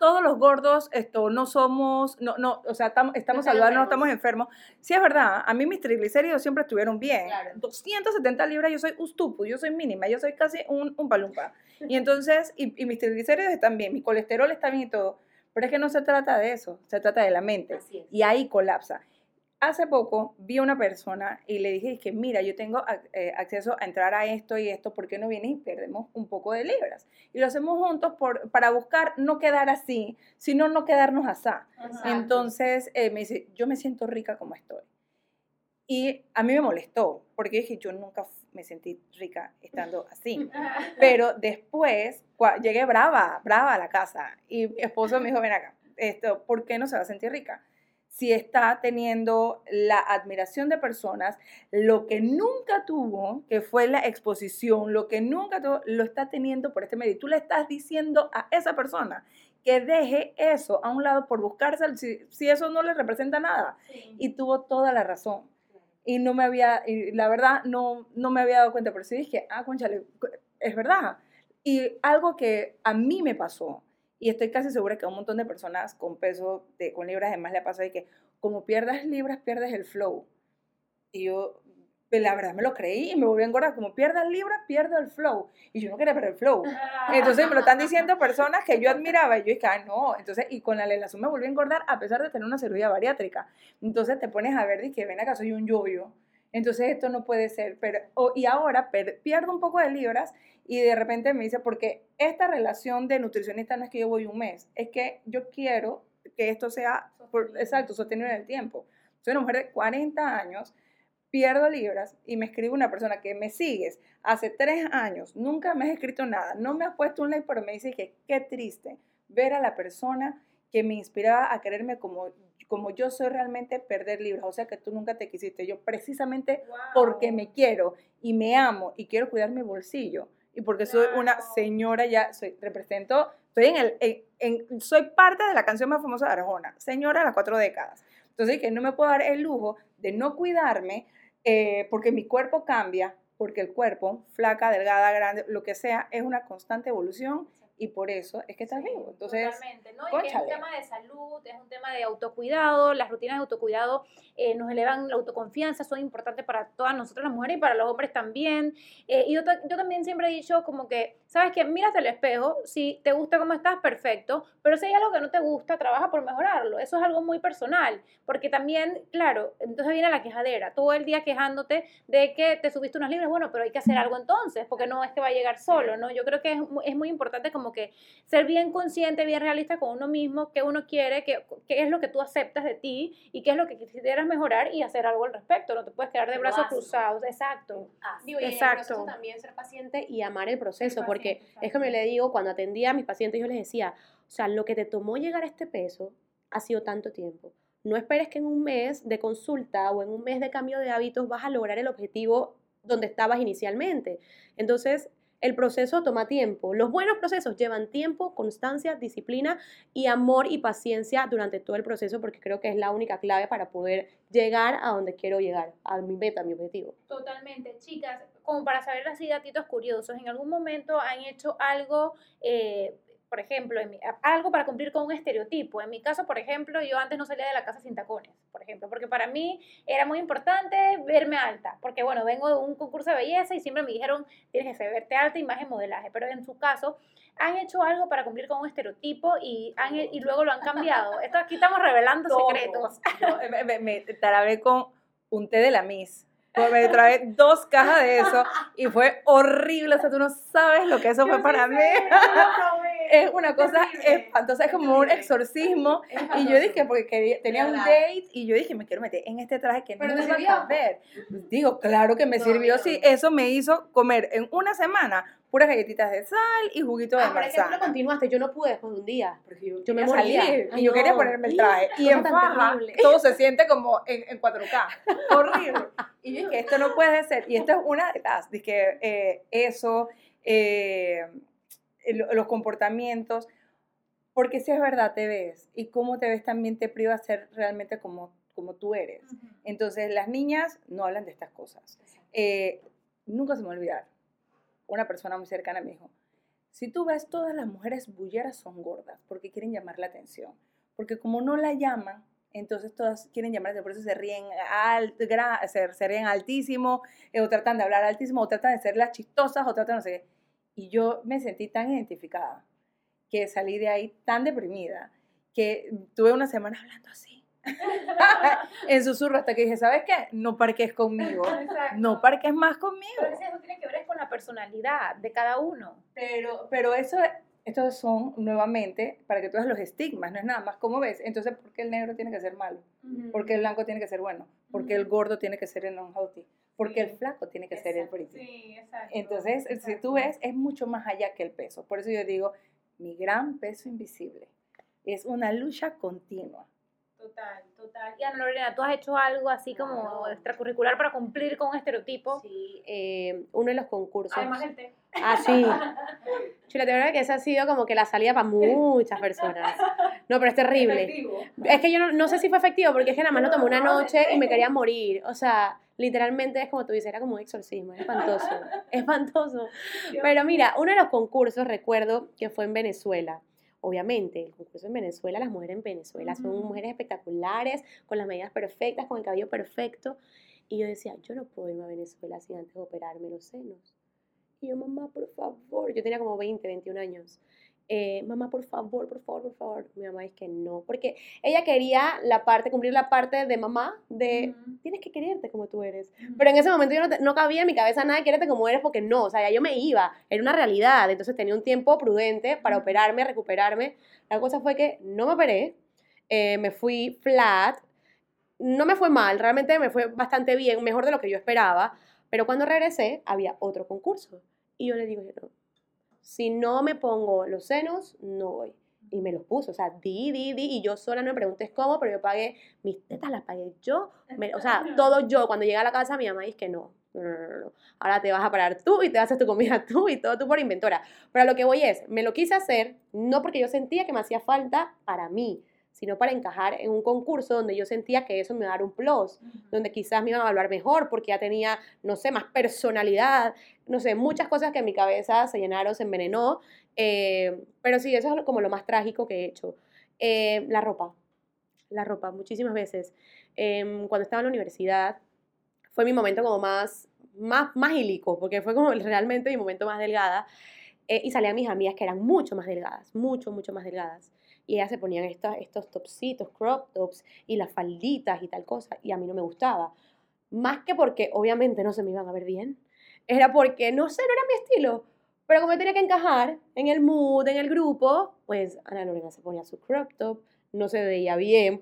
todos los gordos esto, no somos, no, no, o sea, estamos saludables, no estamos enfermos. Sí, es verdad, a mí mis triglicéridos siempre estuvieron bien. 270 libras, yo soy ustupu, yo soy mínima, yo soy casi un, un palumpa. Y entonces, y, y mis triglicéridos están bien, mi colesterol está bien y todo. Pero es que no se trata de eso, se trata de la mente. Y ahí colapsa hace poco vi a una persona y le dije que mira, yo tengo eh, acceso a entrar a esto y esto, ¿por qué no vienes y perdemos un poco de libras? Y lo hacemos juntos por, para buscar no quedar así, sino no quedarnos así. Entonces eh, me dice, yo me siento rica como estoy. Y a mí me molestó, porque dije, yo nunca me sentí rica estando así. *laughs* Pero después llegué brava, brava a la casa y mi esposo me dijo, ven acá, esto, ¿por qué no se va a sentir rica? Si está teniendo la admiración de personas, lo que nunca tuvo, que fue la exposición, lo que nunca tuvo, lo está teniendo por este medio. Tú le estás diciendo a esa persona que deje eso a un lado por buscarse, si, eso no le representa nada. Y tuvo toda la razón. Y no me había, y la verdad, no, no me había dado cuenta, pero sí dije, ah, conchale, es verdad. Y algo que a mí me pasó, y estoy casi segura que a un montón de personas con peso, de, con libras de más le pasa de que como pierdas libras, pierdes el flow. Y yo Pero la verdad me lo creí y me volví a engordar. Como pierda el libra, pierdo el flow. Y yo no quería perder el flow. Entonces me lo están diciendo personas que yo admiraba. Y yo dije, ay, no. Entonces, y con la lelazón me volví a engordar a pesar de tener una cirugía bariátrica. Entonces te pones a ver, que ven acá, soy un yoyo. Entonces esto no puede ser. Pero, y ahora pierdo un poco de libras y de repente me dice, porque esta relación de nutricionista no es que yo voy un mes, es que yo quiero que esto sea, por, exacto, sostenible en el tiempo. Soy una mujer de 40 años pierdo libras y me escribe una persona que me sigues hace tres años, nunca me has escrito nada, no me has puesto un like, pero me dice que qué triste ver a la persona que me inspiraba a quererme como, como yo soy realmente, perder libras. O sea que tú nunca te quisiste. Yo precisamente porque me quiero y me amo y quiero cuidar mi bolsillo y porque soy una señora ya, soy, represento, estoy en el, en, soy parte de la canción más famosa de Arjona, señora de las cuatro décadas. Entonces, que no me puedo dar el lujo de no cuidarme, eh, porque mi cuerpo cambia, porque el cuerpo, flaca, delgada, grande, lo que sea, es una constante evolución y por eso es que estás vivo. Entonces, totalmente, ¿no? Y que es un tema de salud, es un tema de autocuidado, las rutinas de autocuidado eh, nos elevan la autoconfianza, son importantes para todas nosotras las mujeres y para los hombres también. Eh, y yo, yo, también siempre he dicho como que, ¿sabes qué? Mírate al espejo, si te gusta cómo estás, perfecto, pero si hay algo que no te gusta, trabaja por mejorarlo. Eso es algo muy personal, porque también, claro, entonces viene la quejadera, todo el día quejándote de que te subiste unas libras, bueno, pero hay que hacer algo entonces, porque no es que va a llegar solo, ¿no? Yo creo que es, es muy importante como que ser bien consciente, bien realista con uno mismo, qué uno quiere, qué, qué es lo que tú aceptas de ti y qué es lo que quisieras mejorar y hacer algo al respecto. No te puedes quedar de brazos cruzados. Exacto. Exacto. también ser paciente y amar el proceso, porque es como le digo, cuando atendía a mis pacientes, yo les decía, o sea, lo que te tomó llegar a este peso ha sido tanto tiempo. No esperes que en un mes de consulta o en un mes de cambio de hábitos vas a lograr el objetivo donde estabas inicialmente. Entonces, el proceso toma tiempo. Los buenos procesos llevan tiempo, constancia, disciplina y amor y paciencia durante todo el proceso porque creo que es la única clave para poder llegar a donde quiero llegar, a mi meta, a mi objetivo. Totalmente. Chicas, como para saber así datitos curiosos, ¿en algún momento han hecho algo eh, por ejemplo, algo para cumplir con un estereotipo. En mi caso, por ejemplo, yo antes no salía de la casa sin tacones, por ejemplo, porque para mí era muy importante verme alta, porque bueno, vengo de un concurso de belleza y siempre me dijeron, tienes que verte alta y más en modelaje, pero en su caso, han hecho algo para cumplir con un estereotipo y, han, y luego lo han cambiado. Esto aquí estamos revelando secretos. Yo, me, me, con un té de la Miss me trae dos cajas de eso y fue horrible. O sea, tú no sabes lo que eso fue para mí. Es una cosa espantosa, es como un exorcismo. Y yo dije, porque tenía un date y yo dije, me quiero meter en este traje que no me va a ver. Digo, claro que me sirvió. Sí, eso me hizo comer en una semana puras galletitas de sal y juguito de ah, manzana. Pero continuaste, yo no pude después de un día, porque yo, me moría. y yo quería ponerme el traje. Y en faja, todo se siente como en, en 4K. *laughs* Horrible. Y yo dije, esto no puede ser. Y esto es una de las, dije, eh, eso, eh, los comportamientos, porque si es verdad, te ves. Y cómo te ves también te priva a ser realmente como, como tú eres. Entonces, las niñas no hablan de estas cosas. Eh, nunca se me olvidar una persona muy cercana me dijo, si tú ves todas las mujeres bulleras son gordas porque quieren llamar la atención, porque como no la llaman, entonces todas quieren llamar, por eso se ríen, alt, se, ríen altísimo, eh, o tratan de hablar altísimo, o tratan de ser las chistosas, o tratan no sé qué. Y yo me sentí tan identificada que salí de ahí tan deprimida que tuve una semana hablando así *laughs* en susurro hasta que dije, ¿sabes qué? No parques conmigo. No parques más conmigo. Pero eso tiene que ver con la personalidad de cada uno. Pero, pero eso, estos son nuevamente para que tú veas los estigmas, no es nada más como ves. Entonces, ¿por qué el negro tiene que ser malo? ¿Por qué el blanco tiene que ser bueno? ¿Por qué el gordo tiene que ser el non-healthy? Porque el flaco tiene que ser el pretty. Sí, exacto. Entonces, si tú ves, es mucho más allá que el peso. Por eso yo digo, mi gran peso invisible es una lucha continua Total, total. Y Ana Lorena, ¿tú has hecho algo así como extracurricular para cumplir con un estereotipo? Sí, eh, uno de los concursos. Además del té. Ah, sí. *laughs* Chula, te verdad que esa ha sido como que la salida para muchas personas. No, pero es terrible. Es que yo no, no, sé si fue efectivo, porque es que nada más lo tomé una noche y me quería morir. O sea, literalmente es como tú dices, era como un exorcismo, es espantoso, *laughs* espantoso. Pero mira, uno de los concursos, recuerdo que fue en Venezuela Obviamente, el concurso en Venezuela, las mujeres en Venezuela son mujeres espectaculares, con las medidas perfectas, con el cabello perfecto. Y yo decía, yo no puedo irme a Venezuela sin antes operarme los senos. Y yo, mamá, por favor, yo tenía como 20, 21 años. Eh, mamá, por favor, por favor, por favor. Mi mamá dice que no, porque ella quería la parte, cumplir la parte de mamá, de tienes que quererte como tú eres. Pero en ese momento yo no, no, cabía en mi cabeza nada de quererte como eres, porque no, o sea, ya yo me iba, era una realidad, entonces tenía un tiempo prudente para operarme, recuperarme. La cosa fue que no me operé, eh, me fui flat, no me fue mal, realmente me fue bastante bien, mejor de lo que yo esperaba, pero cuando regresé había otro concurso. Y yo le digo, no, si no me pongo los senos, no voy. Y me los puso, o sea, di, di, di, y yo sola no me preguntes cómo, pero yo pagué, mis tetas las pagué yo, o sea, *laughs* todo yo. Cuando llegué a la casa, mi mamá dice que no, no, no, no, no, ahora te vas a parar tú y te haces tu comida *laughs* tú y todo tú por inventora. Pero a lo que voy es, me lo quise hacer, no porque yo sentía que me hacía falta para mí, sino para encajar en un concurso donde yo sentía que eso me iba a dar un plus, donde quizás me iban a evaluar mejor porque ya tenía, no sé, más personalidad, no sé, muchas cosas que en mi cabeza se llenaron, se envenenó, eh, pero sí, eso es como lo más trágico que he hecho. Eh, la ropa, la ropa, muchísimas veces. Em, cuando estaba en la universidad, fue mi momento como más, más, más hilico, porque fue como realmente mi momento más delgada, eh, y salían mis amigas que eran mucho más delgadas, mucho, mucho más delgadas y ellas se ponían estos, estos topsitos, crop tops y las falditas y tal cosa, y a mí no me gustaba. Más que porque obviamente no se me iban a ver bien, era porque, no sé, no era mi estilo. Pero como tenía que encajar en el mood, en el grupo, pues Ana Lorena se ponía su crop top, no se veía bien,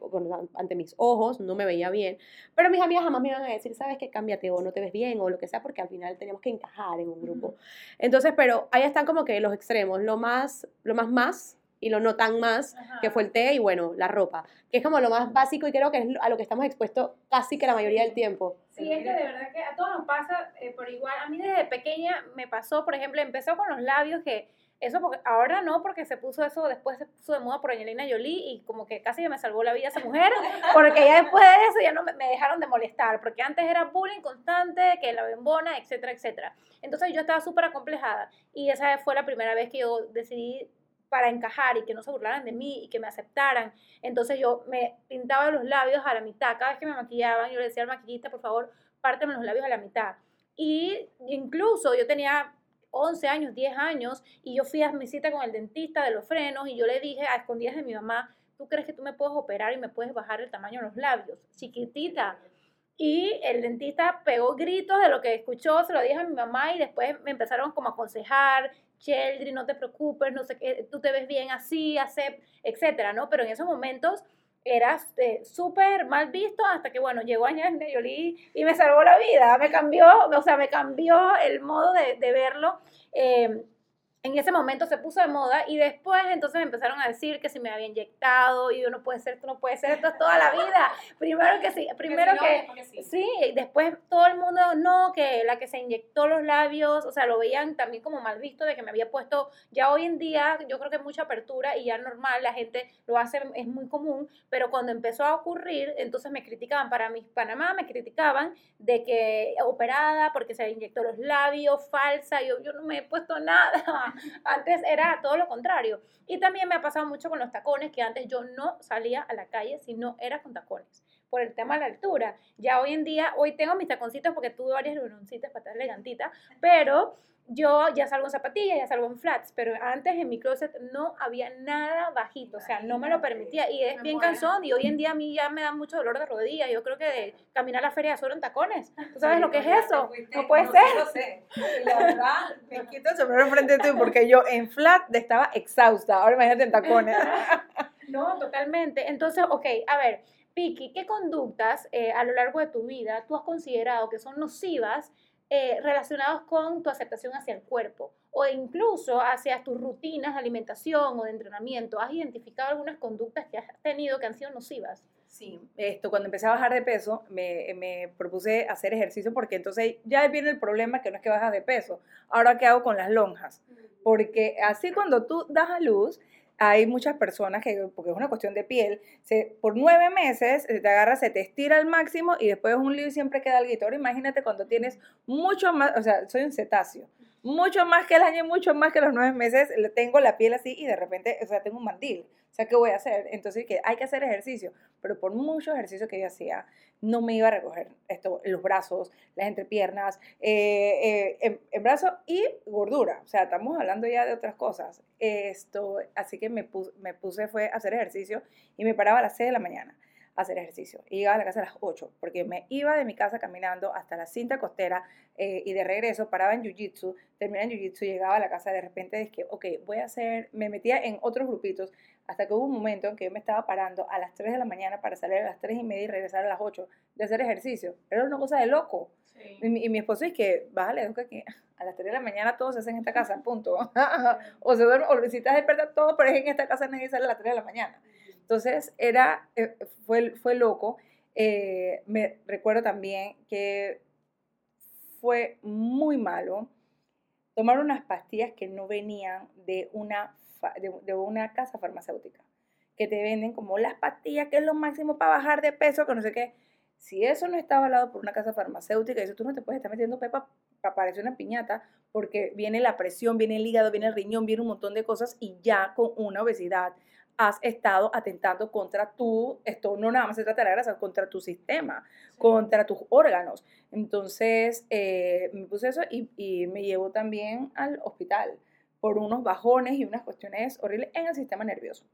ante mis ojos no me veía bien, pero mis amigas jamás me iban a decir, sabes que cámbiate o no te ves bien o lo que sea, porque al final teníamos que encajar en un grupo. Entonces, pero ahí están como que los extremos, lo más, lo más más y lo no tan más, que fue el té y bueno, la ropa, que es como lo más básico y creo que es a lo que estamos expuestos casi que la mayoría del tiempo. Sí, es que de verdad que a todos nos pasa eh, por igual. A mí desde pequeña me pasó, por ejemplo, empezó con los labios que eso porque ahora no, porque se puso eso, después se puso de moda por Angelina Jolie y como que casi que me salvó la vida esa mujer, *laughs* porque ya después de eso ya no me, me dejaron de molestar, porque antes era bullying constante, que la bembona, etcétera, etcétera. Entonces yo estaba súper acomplejada y esa fue la primera vez que yo decidí para encajar y que no se burlaran de mí y que me aceptaran. Entonces yo me pintaba los labios a la mitad. Cada vez que me maquillaban, yo le decía al maquillista, por favor, párteme los labios a la mitad. Y incluso yo tenía 11 años, 10 años, y yo fui a mi cita con el dentista de los frenos y yo le dije a escondidas de mi mamá, ¿tú crees que tú me puedes operar y me puedes bajar el tamaño de los labios? Chiquitita. Y el dentista pegó gritos de lo que escuchó, se lo dije a mi mamá y después me empezaron como a aconsejar, Cheldry, no te preocupes, no sé qué, tú te ves bien así, acep, etcétera, ¿no? Pero en esos momentos eras eh, súper mal visto hasta que, bueno, llegó Angelina Jolie y me salvó la vida, me cambió, o sea, me cambió el modo de, de verlo. Eh, en ese momento se puso de moda y después entonces empezaron a decir que si me había inyectado y yo no puede ser, esto no puede ser, esto es toda la *laughs* vida. Primero que sí, primero que, sí. y después todo el mundo no, que la que se inyectó los labios, o sea, lo veían también como mal visto de que me había puesto, ya hoy en día yo creo que mucha apertura y ya normal, la gente lo hace, es muy común, pero cuando empezó a ocurrir, entonces me criticaban, para mis Panamá me criticaban de que operada porque se inyectó los labios, falsa, yo, yo no me he puesto nada. *laughs* Antes era todo lo contrario. Y también me ha pasado mucho con los tacones, que antes yo no salía a la calle si no era con tacones, por el tema de la altura. Ya hoy en día, hoy tengo mis taconcitos porque tuve varias reunioncitas para estar elegantita, pero yo ya salgo en zapatillas, ya salgo en flats, pero antes en mi closet no había nada bajito, o sea, no me lo permitía y es bien cansón y hoy en día a mí ya me da mucho dolor de rodilla, yo creo que de caminar a la feria solo en tacones, ¿tú sabes lo que es eso? No puede ser. No sé, la verdad, me quito el sombrero enfrente de ti porque yo en flat estaba exhausta, ahora imagínate en tacones. *laughs* No, totalmente, entonces, ok, a ver, Piki, ¿qué conductas eh, a lo largo de tu vida tú has considerado que son nocivas eh, relacionados con tu aceptación hacia el cuerpo o incluso hacia tus rutinas de alimentación o de entrenamiento. ¿Has identificado algunas conductas que has tenido que han sido nocivas? Sí, esto, cuando empecé a bajar de peso, me, me, propuse hacer ejercicio porque entonces ya viene el problema que no es que bajas de peso. Ahora, ¿qué hago con las lonjas? Porque así cuando tú das a luz, hay muchas personas que, porque es una cuestión de piel, se, por nueve meses se te agarra, se te estira al máximo y después un lío y siempre queda algo. Ahora imagínate cuando tienes mucho más, o sea, soy un cetáceo. mucho más que el año, mucho más que los nueve meses, tengo la piel así y de repente, o sea, tengo un mandil. O sea, ¿qué voy a hacer? Entonces, que hay que hacer ejercicio, pero por mucho ejercicio que yo hacía, no me iba a recoger esto, los brazos, las entrepiernas, eh, eh, en, brazos y gordura. O sea, estamos hablando ya de otras cosas. Esto, así que me puse, me puse fue a hacer ejercicio y me paraba a las 6 de la mañana hacer ejercicio. Y llegaba a la casa a las 8, porque me iba de mi casa caminando hasta la cinta costera eh, y de regreso paraba en Jiu-Jitsu, terminaba en Jiu-Jitsu, llegaba a la casa de repente, que, ok, voy a hacer, me metía en otros grupitos, hasta que hubo un momento en que yo me estaba parando a las 3 de la mañana para salir a las 3 y media y regresar a las 8 de hacer ejercicio. Era una cosa de loco. Y, mi, esposo es que, bájale, que a las 3 de la mañana todos se hacen en esta casa, punto. *laughs* o se duerme, o si estás despierta todo, pero es en esta casa nadie sale a las 3 de la mañana. Entonces, era, eh, fue, fue loco. Eh, me recuerdo también que fue muy malo tomar unas pastillas que no venían de una, de, una casa farmacéutica, que te venden como las pastillas que es lo máximo para bajar de peso, que no sé qué. Si eso no está avalado por una casa farmacéutica, eso tú no te puedes estar metiendo pepa para parecer una piñata, porque viene la presión, viene el hígado, viene el riñón, viene un montón de cosas y ya con una obesidad has estado atentando contra tu, esto no nada más se trata de la grasa, contra tu sistema, contra tus órganos. Entonces, eh, me puse eso y, y, me llevó también al hospital por unos bajones y unas cuestiones horribles en el sistema nervioso.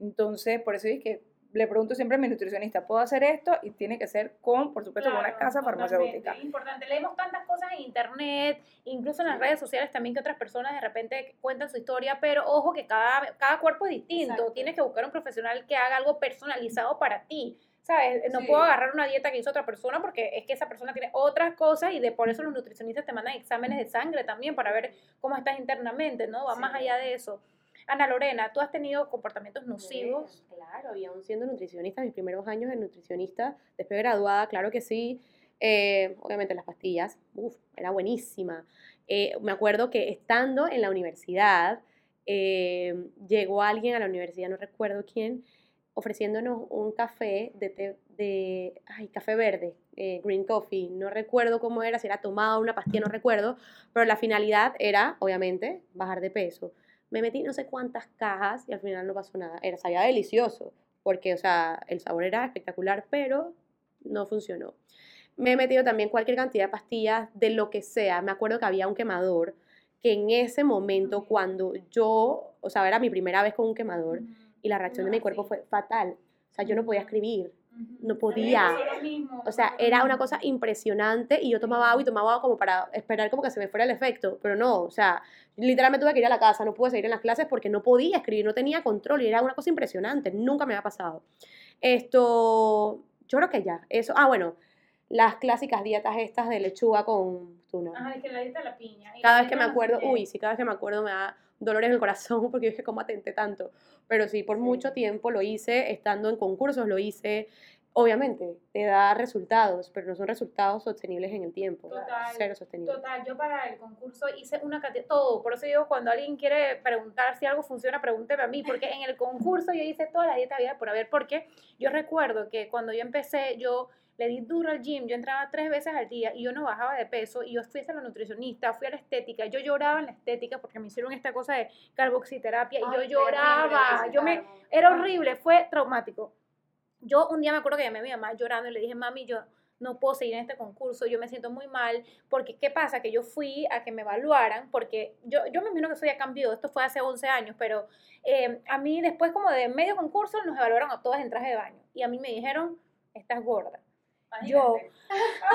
Entonces, por eso es que le pregunto siempre a mi nutricionista, ¿puedo hacer esto? Y tiene que ser con, por supuesto, con una casa farmacéutica. Es importante. Leemos tantas cosas en internet, incluso en las redes sociales también que otras personas de repente cuentan su historia, pero ojo que cada, cada cuerpo es distinto. Tienes que buscar un profesional que haga algo personalizado para ti. ¿Sabes? No puedo agarrar una dieta que hizo otra persona porque es que esa persona tiene otras cosas y de por eso los nutricionistas te mandan exámenes de sangre también para ver cómo estás internamente, ¿no? Va más allá de eso. Ana Lorena, ¿tú has tenido comportamientos nocivos? claro, y aún siendo nutricionista, mis primeros años de nutricionista, después de graduada, claro que sí. Eh, obviamente las pastillas, uff, era buenísima. Eh, me acuerdo que estando en la universidad, eh, llegó alguien a la universidad, no recuerdo quién, ofreciéndonos un café de, de ay, café verde, green coffee, no recuerdo cómo era, si era tomado una pastilla, no recuerdo, pero la finalidad era, obviamente, bajar de peso. Me metí no sé cuántas cajas y al final no pasó nada. Era, sabía delicioso, porque, o sea, el sabor era espectacular, pero no funcionó. Me he metido también cualquier cantidad de pastillas de lo que sea. Me acuerdo que había un quemador que en ese momento, cuando yo, o sea, era mi primera vez con un quemador y la reacción de mi cuerpo fue fatal. O sea, yo no podía escribir, no podía. O sea, era una cosa impresionante y yo tomaba agua y tomaba agua como para esperar como que se me fuera el efecto, pero no, o sea, literalmente tuve que ir a la casa, no pude seguir en las clases porque no podía escribir, no tenía control y era una cosa impresionante, nunca me había pasado. Esto, yo creo que ya, eso, ah, bueno, las clásicas dietas estas de lechuga con tuna. Ajá, es que la dieta de la piña. Cada vez que me acuerdo, uy, sí, cada vez que me acuerdo me da dolores en el corazón *laughs* porque es que como atenté tanto. Pero sí, por mucho tiempo lo hice, estando en concursos lo hice. Obviamente, te da resultados, pero no son resultados sostenibles en el tiempo. Total, cero sostenibles. Total, yo para el concurso hice una todo. Por eso digo, cuando alguien quiere preguntar si algo funciona, pregúnteme a mí, porque en el concurso yo hice toda la dieta vida por haber, porque yo recuerdo que cuando yo empecé, yo le di duro al gym, yo entraba tres veces al día y yo no bajaba de peso y yo fui a la nutricionista, fui a la estética, yo lloraba en la estética porque me hicieron esta cosa de carboxiterapia y yo lloraba, yo me, era horrible, fue traumático. Yo un día me acuerdo que llamé a mi mamá llorando y le dije, mami, yo no puedo seguir en este concurso, yo me siento muy mal, porque ¿qué pasa? Que yo fui a que me evaluaran, porque yo, yo me imagino que eso ya cambió, esto fue hace 11 años, pero eh, a mí después como de medio concurso nos evaluaron a todas en traje de baño y a mí me dijeron, estás gorda. Yo,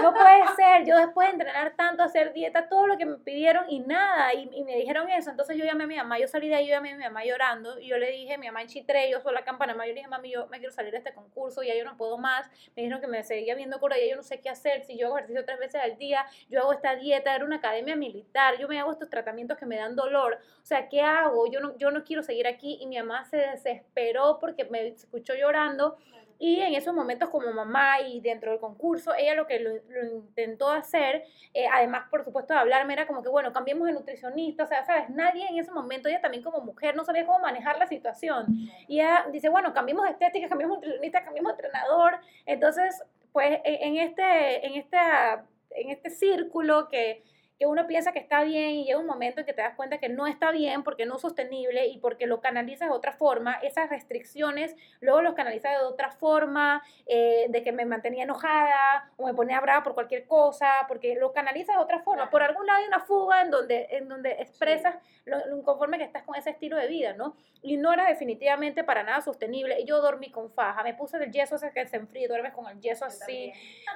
no puede ser, yo después de entrenar tanto, hacer dieta, todo lo que me pidieron y nada, y, me dijeron eso, entonces yo llamé a mi mamá, yo salí de ahí, yo llamé a mi mamá llorando, y yo le dije, mi mamá en Chitré, yo soy la campana, yo le dije, mami, yo me quiero salir de este concurso, ya yo no puedo más, me dijeron que me seguía viendo cura, ya yo no sé qué hacer, si yo hago ejercicio tres veces al día, yo hago esta dieta, era una academia militar, yo me hago estos tratamientos que me dan dolor, o sea, ¿qué hago? Yo no, yo no quiero seguir aquí, y mi mamá se desesperó porque me escuchó llorando, y en esos momentos como mamá y dentro del concurso, ella lo que lo, intentó hacer, eh, además por supuesto de hablarme, era como que, bueno, cambiemos de nutricionista, o sea, ¿sabes? Nadie en ese momento, ella también como mujer, no sabía cómo manejar la situación. Y ella dice, bueno, cambiemos de estética, cambiemos de nutricionista, cambiemos de entrenador. Entonces, pues e, en este, en esta, en este círculo que que uno piensa que está bien y llega un momento en que te das cuenta que no está bien porque no es sostenible y porque lo canalizas de otra forma, esas restricciones luego los canalizas de otra forma, eh, de que me mantenía enojada o me ponía brava por cualquier cosa, porque lo canalizas de otra forma. Por algún lado hay una fuga en donde, en donde expresas lo, conforme que estás con ese estilo de vida, ¿no? Y no era definitivamente para nada sostenible. Yo dormí con faja, me puse el yeso ese que se enfría, duermes con el yeso así.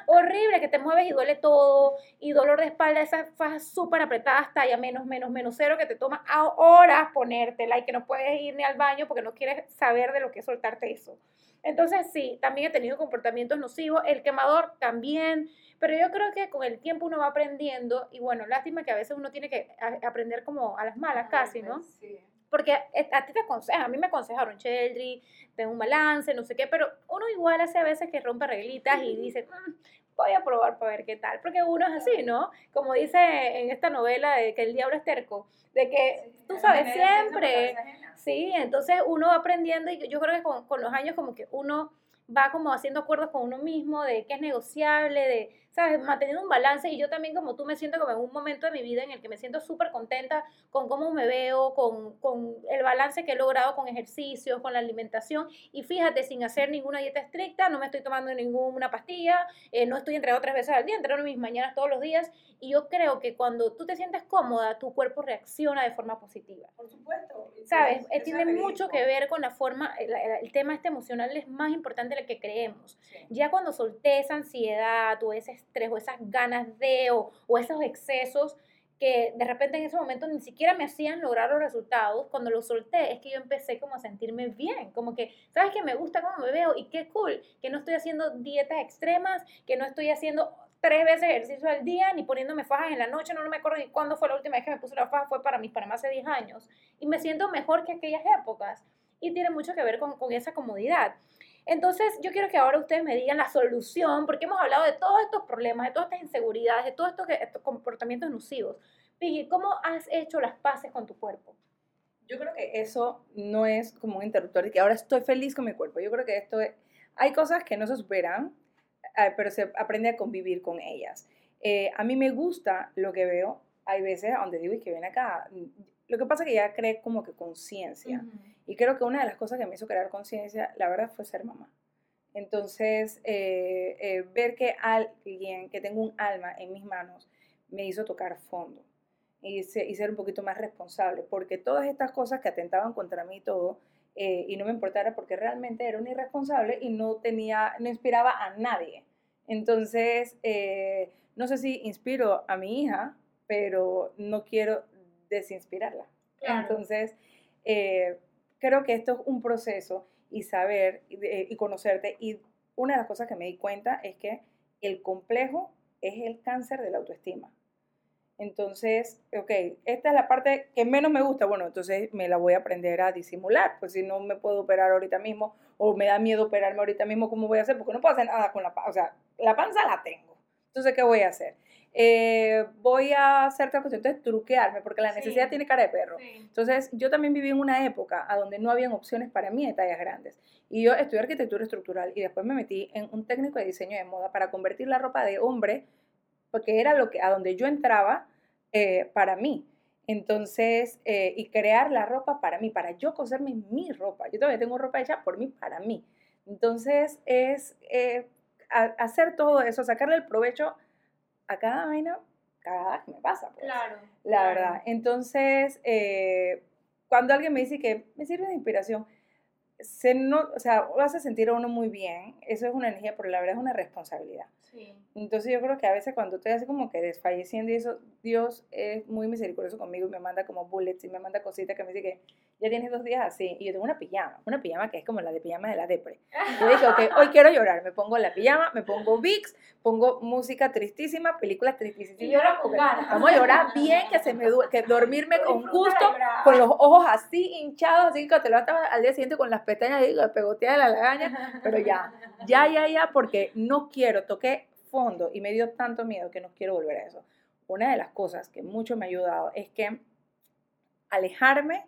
Horrible, que te mueves y duele todo, y dolor de espalda, esas fajas súper apretadas, talla menos, menos, menos cero, que te toma horas ponértela y que no puedes ir ni al baño porque no quieres saber de lo que es soltarte eso. Entonces sí, también he tenido comportamientos nocivos, el quemador también, pero yo creo que con el tiempo uno va aprendiendo y bueno, lástima que a veces uno tiene que aprender como a las malas casi, ¿no? Sí. Porque a ti te aconsejan, a mí me aconsejaron, Cheldry, tengo un balance, no sé qué, pero uno igual hace a veces que rompe reglitas y dice, mm, voy a probar para ver qué tal, porque uno es así, ¿no? Como dice en esta novela de que el diablo es terco, de que tú sabes siempre, sí, entonces uno va aprendiendo y yo creo que con, con los años como que uno va como haciendo acuerdos con uno mismo de qué es negociable, de ¿sabes? Manteniendo un balance y yo también como tú me siento como en un momento de mi vida en el que me siento súper contenta con cómo me veo, con, con, el balance que he logrado con ejercicios, con la alimentación y fíjate, sin hacer ninguna dieta estricta, no me estoy tomando ninguna pastilla, eh, no estoy entrenando tres veces al día, entreno mis mañanas todos los días y yo creo que cuando tú te sientes cómoda, tu cuerpo reacciona de forma positiva. Por supuesto. ¿Sabes? Eh, tiene mucho que ver con la forma, el, el, tema este emocional es más importante de lo que creemos. Ya cuando solté esa ansiedad o ese estrés o esas ganas de o, o esos excesos que de repente en ese momento ni siquiera me hacían lograr los resultados, cuando los solté es que yo empecé como a sentirme bien, como que, ¿sabes que Me gusta cómo me veo y qué cool, que no estoy haciendo dietas extremas, que no estoy haciendo tres veces ejercicio al día, ni poniéndome fajas en la noche, no, me acuerdo ni cuándo fue la última vez que me puse la faja, fue para mí, para más de 10 años, y me siento mejor que aquellas épocas, y tiene mucho que ver con, con esa comodidad. Entonces, yo quiero que ahora ustedes me digan la solución, porque hemos hablado de todos estos problemas, de todas estas inseguridades, de todos estos, estos comportamientos nocivos. Piggy, ¿cómo has hecho las paces con tu cuerpo? Yo creo que eso no es como un interruptor de que ahora estoy feliz con mi cuerpo. Yo creo que esto es, hay cosas que no se superan, eh, pero se aprende a convivir con ellas. Eh, a mí me gusta lo que veo. Hay veces donde digo, y que ven acá. Lo que pasa es que ya creé como que conciencia. Y creo que una de las cosas que me hizo crear conciencia, la verdad, fue ser mamá. Entonces, eh, eh, ver que alguien, que tengo un alma en mis manos, me hizo tocar fondo y, ser un poquito más responsable, porque todas estas cosas que atentaban contra mí y todo, eh, y no me importara porque realmente era un irresponsable y no tenía, no inspiraba a nadie. Entonces, no sé si inspiro a mi hija, pero no quiero desinspirarla. Entonces, creo que esto es un proceso y saber y, conocerte. Y una de las cosas que me di cuenta es que el complejo es el cáncer de la autoestima. Entonces, ok, esta es la parte que menos me gusta. Bueno, entonces me la voy a aprender a disimular. Pues si no me puedo operar ahorita mismo o me da miedo operarme ahorita mismo, ¿cómo voy a hacer? Porque no puedo hacer nada con la panza. O sea, la panza la tengo. Entonces, ¿qué voy a hacer? Eh, voy a hacer otra cuestión, entonces truquearme, porque la necesidad tiene cara de perro. Entonces, yo también viví en una época a donde no habían opciones para mí de tallas grandes. Y yo estudié arquitectura estructural y después me metí en un técnico de diseño de moda para convertir la ropa de hombre, porque era lo que, a donde yo entraba eh, para mí. Entonces, eh, y crear la ropa para mí, para yo coserme mi ropa. Yo todavía tengo ropa hecha por mí, para mí. Entonces, es hacer todo eso, sacarle el provecho a cada vaina, cada vez que me pasa. Pues, claro. La verdad. Entonces, eh, cuando alguien me dice que me sirve de inspiración, se no, o sea, lo hace sentir a uno muy bien, eso es una energía, pero la verdad es una responsabilidad. Entonces yo creo que a veces cuando estoy así como que desfalleciendo y eso, Dios es muy misericordioso conmigo y me manda como bullets y me manda cositas que me dice que ya tienes dos días así. Y yo tengo una pijama, una pijama que es como la de pijama de la depre. Yo dije, ok, hoy quiero llorar, me pongo la pijama, me pongo VIX, pongo música tristísima, películas tristísimas. Y lloro con ganas. Vamos a llorar bien, que se me que dormirme con gusto, con los ojos así hinchados, así que te levantas al día siguiente con las pestañas y pegoteadas de la lagaña, *laughs* pero ya, ya, ya, ya, porque no quiero, toqué fondo y me dio tanto miedo que no quiero volver a eso. Una de las cosas que mucho me ha ayudado es que alejarme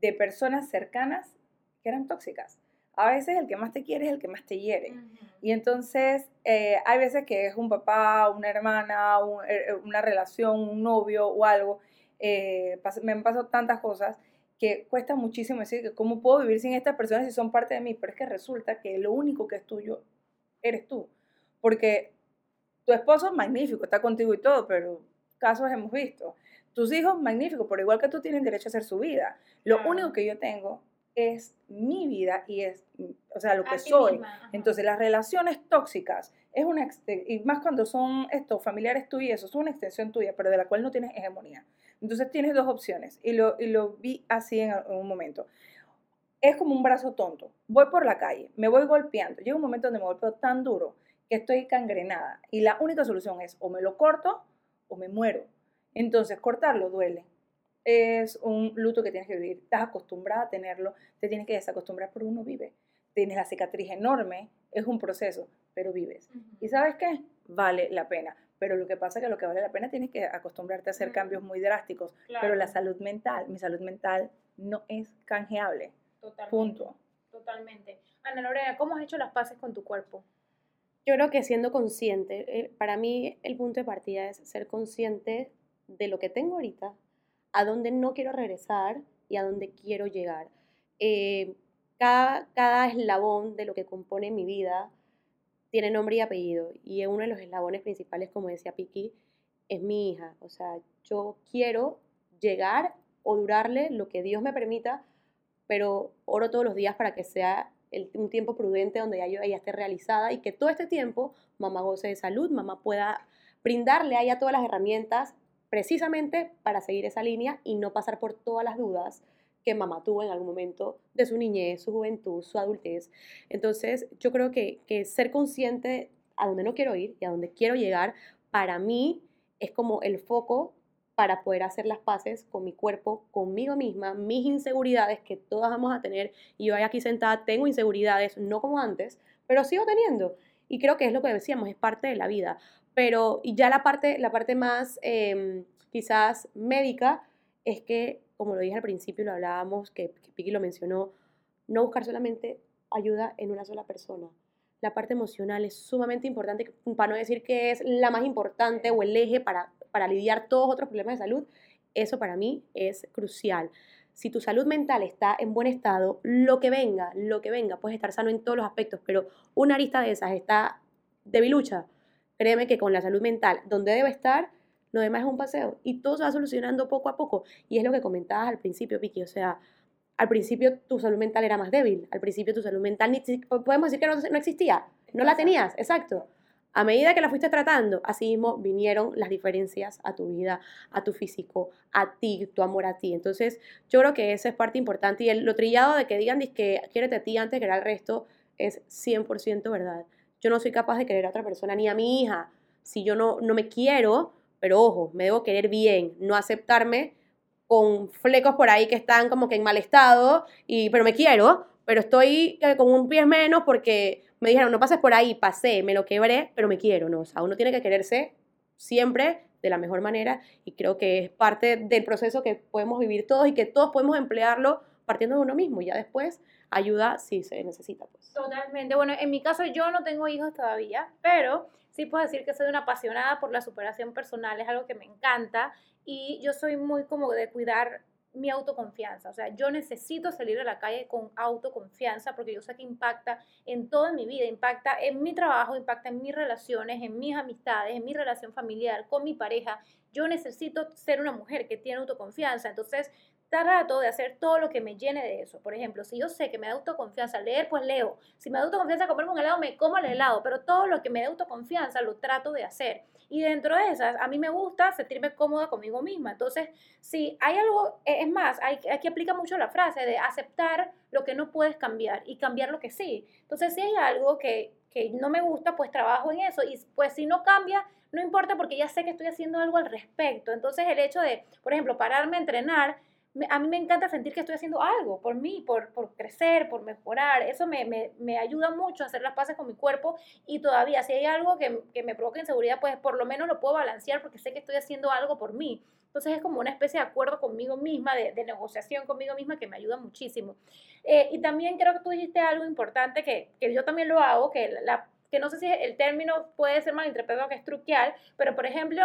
de personas cercanas que eran tóxicas. a veces el que más te quiere es el que más te hiere. Y entonces eh, hay veces que es un papá, una hermana, eh, eh, una relación, un novio o algo. me han pasado tantas cosas que cuesta muchísimo decir que cómo puedo vivir sin estas personas si son parte de mí, pero es que resulta que lo único que es tuyo eres tú. Porque tu esposo es magnífico, está contigo y todo, pero casos hemos visto. Tus hijos, magníficos, pero igual que tú tienen derecho a hacer su vida. Lo único que yo tengo es mi vida y es, o sea, lo que soy. Entonces, las relaciones tóxicas es una, y más cuando son estos familiares tuyos, eso es una extensión tuya, pero de la cual no tienes hegemonía. Entonces, tienes dos opciones y lo, y lo vi así en, un momento. Es como un brazo tonto. Voy por la calle, me voy golpeando. Llega un momento donde me golpeo tan duro que estoy cangrenada y la única solución es o me lo corto o me muero. Entonces, cortarlo duele es un luto que tienes que vivir. Estás acostumbrada a tenerlo, te tienes que desacostumbrar, pero uno vive. Tienes la cicatriz enorme, es un proceso, pero vives. ¿Y sabes qué? Vale la pena. Pero lo que pasa es que lo que vale la pena tienes que acostumbrarte a hacer cambios muy drásticos. Pero la salud mental, mi salud mental no es canjeable. Totalmente. Punto. Totalmente. Ana Lorena, ¿cómo has hecho las paces con tu cuerpo? Yo creo que siendo consciente, eh, para mí el punto de partida es ser consciente de lo que tengo ahorita, a dónde no quiero regresar y a dónde quiero llegar. Eh, cada, cada eslabón de lo que compone mi vida tiene nombre y apellido. Y uno de los eslabones principales, como decía Piki, es mi hija. O sea, yo quiero llegar o durarle lo que Dios me permita, pero oro todos los días para que sea un tiempo prudente donde ya yo ella esté realizada y que todo este tiempo mamá goce de salud, mamá pueda brindarle a ella todas las herramientas precisamente para seguir esa línea y no pasar por todas las dudas que mamá tuvo en algún momento de su niñez, su juventud, su adultez. Entonces, yo creo que, ser consciente a dónde no quiero ir y a dónde quiero llegar, para mí es como el foco para poder hacer las paces con mi cuerpo, conmigo misma, mis inseguridades que todas vamos a tener. Y yo aquí sentada tengo inseguridades, no como antes, pero sigo teniendo. Y creo que es lo que decíamos, es parte de la vida. Pero, y ya la parte, la parte más em, quizás médica es que, como lo dije al principio, lo hablábamos, que, Piki lo mencionó, no buscar solamente ayuda en una sola persona. La parte emocional es sumamente importante, para no decir que es la más importante o el eje para, para lidiar todos otros problemas de salud. Eso para mí es crucial. Si tu salud mental está en buen estado, lo que venga, lo que venga, puedes estar sano en todos los aspectos, pero una arista de esas está debilucha, Créeme que con la salud mental, donde debe estar, lo demás es un paseo y todo se va solucionando poco a poco. Y es lo que comentabas al principio, Vicky, o sea, al principio tu salud mental era más débil, al principio tu salud mental, ni, podemos decir que no, existía, no la tenías, exacto. A medida que la fuiste tratando, así mismo vinieron las diferencias a tu vida, a tu físico, a ti, tu amor a ti. Entonces, yo creo que esa es parte importante. Y el, lo trillado de que digan que quiérete a ti antes que era el resto es 100% verdad. Yo no soy capaz de querer a otra persona ni a mi hija. Si yo no, no me quiero, pero ojo, me debo querer bien, no aceptarme con flecos por ahí que están como que en mal estado, y, pero me quiero, pero estoy eh, con un pie menos porque me dijeron, no pases por ahí, pasé, me lo quebré, pero me quiero, ¿no? O sea, uno tiene que quererse siempre de la mejor manera y creo que es parte del proceso que podemos vivir todos y que todos podemos emplearlo partiendo de uno mismo y ya después ayuda si se necesita. Pues. Totalmente. Bueno, en mi caso yo no tengo hijos todavía, pero sí puedo decir que soy una apasionada por la superación personal, es algo que me encanta y yo soy muy como de cuidar mi autoconfianza. O sea, yo necesito salir a la calle con autoconfianza porque yo sé que impacta en toda mi vida, impacta en mi trabajo, impacta en mis relaciones, en mis amistades, en mi relación familiar, con mi pareja. Yo necesito ser una mujer que tiene autoconfianza. Entonces, trato de hacer todo lo que me llene de eso. Por ejemplo, si yo sé que me da autoconfianza leer, pues leo. Si me da autoconfianza comerme un helado, me como el helado. Pero todo lo que me da autoconfianza lo trato de hacer. Y dentro de esas, a mí me gusta sentirme cómoda conmigo misma. Entonces, si hay algo, e, es más, hay, aquí aplica mucho la frase de aceptar lo que no puedes cambiar y cambiar lo que sí. Entonces, si hay algo que, que no me gusta, pues trabajo en eso. Y pues si no cambia, no importa porque ya sé que estoy haciendo algo al respecto. Entonces, el hecho de, por ejemplo, pararme a entrenar, a mí me encanta sentir que estoy haciendo algo por mí, por, por crecer, por mejorar. Eso me, me, me, ayuda mucho a hacer las paces con mi cuerpo y todavía si hay algo que, que, me provoca inseguridad, pues por lo menos lo puedo balancear porque sé que estoy haciendo algo por mí. Entonces es como una especie de acuerdo conmigo misma, de, de negociación conmigo misma que me ayuda muchísimo. Eh, y también creo que tú dijiste algo importante que, que yo también lo hago, que, la, que no sé si el término puede ser malinterpretado que es truquear, pero por ejemplo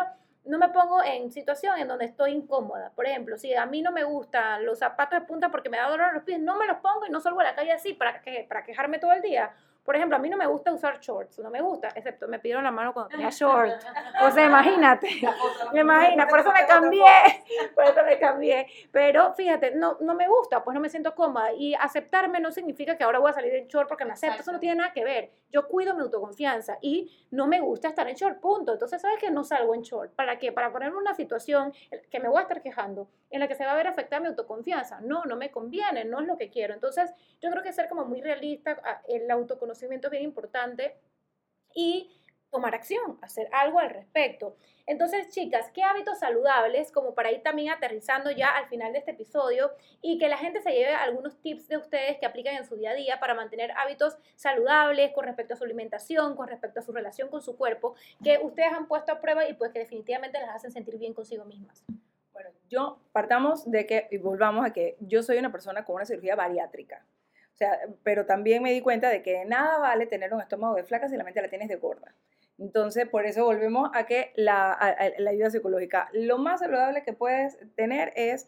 no me pongo en situación en donde estoy incómoda. Por ejemplo, si a mí no me gustan los zapatos de punta porque me da dolor en los pies, no me los pongo y no salgo a la calle así para, que, para quejarme todo el día. Por ejemplo, a mí no me gusta usar shorts, no me gusta, excepto me pidieron la mano cuando tenía *laughs* shorts. O *laughs* sea, imagínate, me imagina, por eso me cambié, *laughs* por eso me cambié. Pero fíjate, no, no me gusta, pues no me siento cómoda. Y aceptarme no significa que ahora voy a salir en short porque me acepto, eso no tiene nada que ver. Yo cuido mi autoconfianza y no me gusta estar en short, punto. Entonces, ¿sabes que No salgo en short. ¿Para qué? Para ponerme una situación que me voy a estar quejando, en la que se va a ver afectada mi autoconfianza. No, no me conviene, no es lo que quiero. Entonces, yo creo que ser como muy realista, el autoconocimiento es bien importante y tomar acción, hacer algo al respecto. Entonces, chicas, ¿qué hábitos saludables, como para ir también aterrizando ya al final de este episodio y que la gente se lleve algunos tips de ustedes que aplican en su día a día para mantener hábitos saludables con respecto a su alimentación, con respecto a su relación con su cuerpo, que ustedes han puesto a prueba y pues que definitivamente las hacen sentir bien consigo mismas? Bueno, yo partamos de que, y volvamos a que yo soy una persona con una cirugía bariátrica. O sea, pero también me di cuenta de que nada vale tener un estómago de flaca si la mente la tienes de gorda. Entonces, por eso volvemos a que la, la ayuda psicológica. Lo más saludable que puedes tener es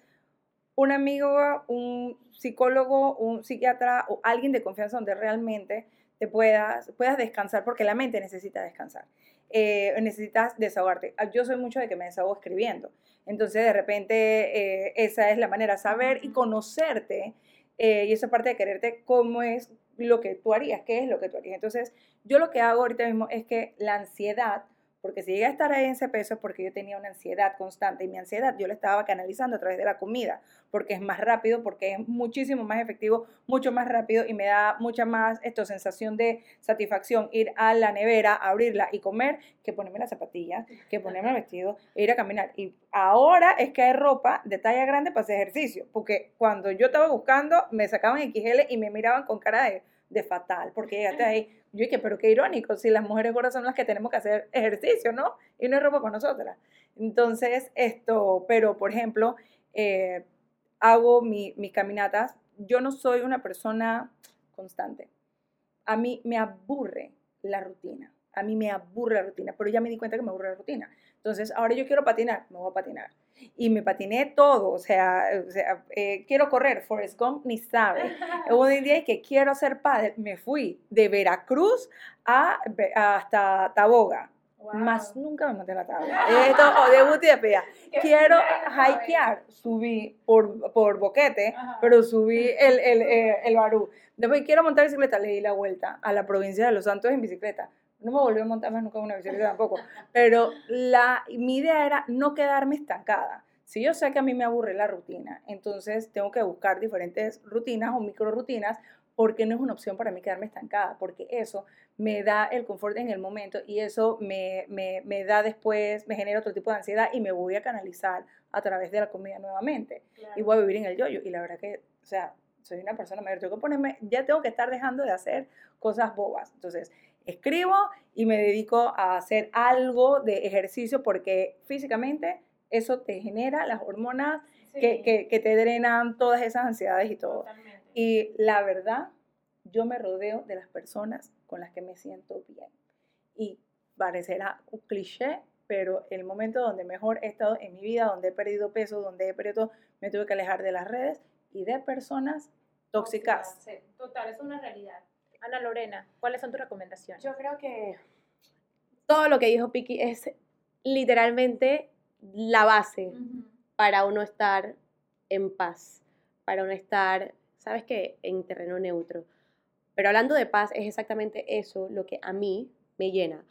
un amigo, un psicólogo, un psiquiatra o alguien de confianza donde realmente te puedas, puedas descansar, porque la mente necesita descansar. Eh, necesitas desahogarte. Ah, yo soy mucho de que me desahogo escribiendo. Entonces, de repente, eh, esa es la manera, saber y conocerte. Eh, y esa parte de quererte, cómo es lo que tú harías, qué es lo que tú harías. Entonces, yo lo que hago ahorita mismo es que la ansiedad porque si llegué a estar ahí en ese peso es porque yo tenía una ansiedad constante y mi ansiedad yo la estaba canalizando a través de la comida, porque es más rápido, porque es muchísimo más efectivo, mucho más rápido y me da mucha más esto, sensación de satisfacción ir a la nevera, abrirla y comer que ponerme las zapatillas, que ponerme el vestido e ir a caminar. Y ahora es que hay ropa de talla grande para hacer ejercicio, porque cuando yo estaba buscando me sacaban XL y me miraban con cara de de fatal, porque llegaste ahí. Yo dije, pero qué irónico, si las mujeres gordas son las que tenemos que hacer ejercicio, ¿no? Y no es ropa para nosotras. Entonces, esto, pero por ejemplo, eh, hago mis caminatas. Yo no soy una persona constante. A mí me aburre la rutina. A mí me aburre la rutina, pero ya me di cuenta que me aburre la rutina. Entonces, ahora yo quiero patinar, me voy a patinar y me patiné todo, o sea, o sea eh, quiero correr, Forrest Gump ni sabe. *laughs* Hubo un día que quiero ser padre, me fui de Veracruz a, hasta Taboga. Más nunca me monté la tabla. *laughs* Esto, o de Buti de Pea. *laughs* Quiero hikear. Subí por, por Boquete, pero subí el, el, el, el Barú. Después quiero montar bicicleta, le di la vuelta a la provincia de Los Santos en bicicleta no me volví a montar más nunca una bicicleta tampoco, pero la, mi idea era no quedarme estancada. Si yo sé que a mí me aburre la rutina, entonces tengo que buscar diferentes rutinas o micro rutinas porque no es una opción para mí quedarme estancada, porque eso me da el confort en el momento y eso me, me, me da después, me genera otro tipo de ansiedad y me voy a canalizar a través de la comida nuevamente y voy a vivir en el yoyo. Y la verdad que, o sea, soy una persona mayor, tengo que ponerme, ya tengo que estar dejando de hacer cosas bobas. Entonces, escribo y me dedico a hacer algo de ejercicio porque físicamente eso te genera las hormonas que, que, te drenan todas esas ansiedades y todo. Y la verdad, yo me rodeo de las personas con las que me siento bien. Y parecerá un cliché, pero el momento donde mejor he estado en mi vida, donde he perdido peso, donde he perdido, me tuve que alejar de las redes y de personas tóxicas. Total, es una realidad. Ana Lorena, ¿cuáles son tus recomendaciones? Yo creo que todo lo que dijo Piki es literalmente la base para uno estar en paz, para uno estar, ¿sabes qué?, en terreno neutro. Pero hablando de paz, es exactamente eso lo que a mí me llena.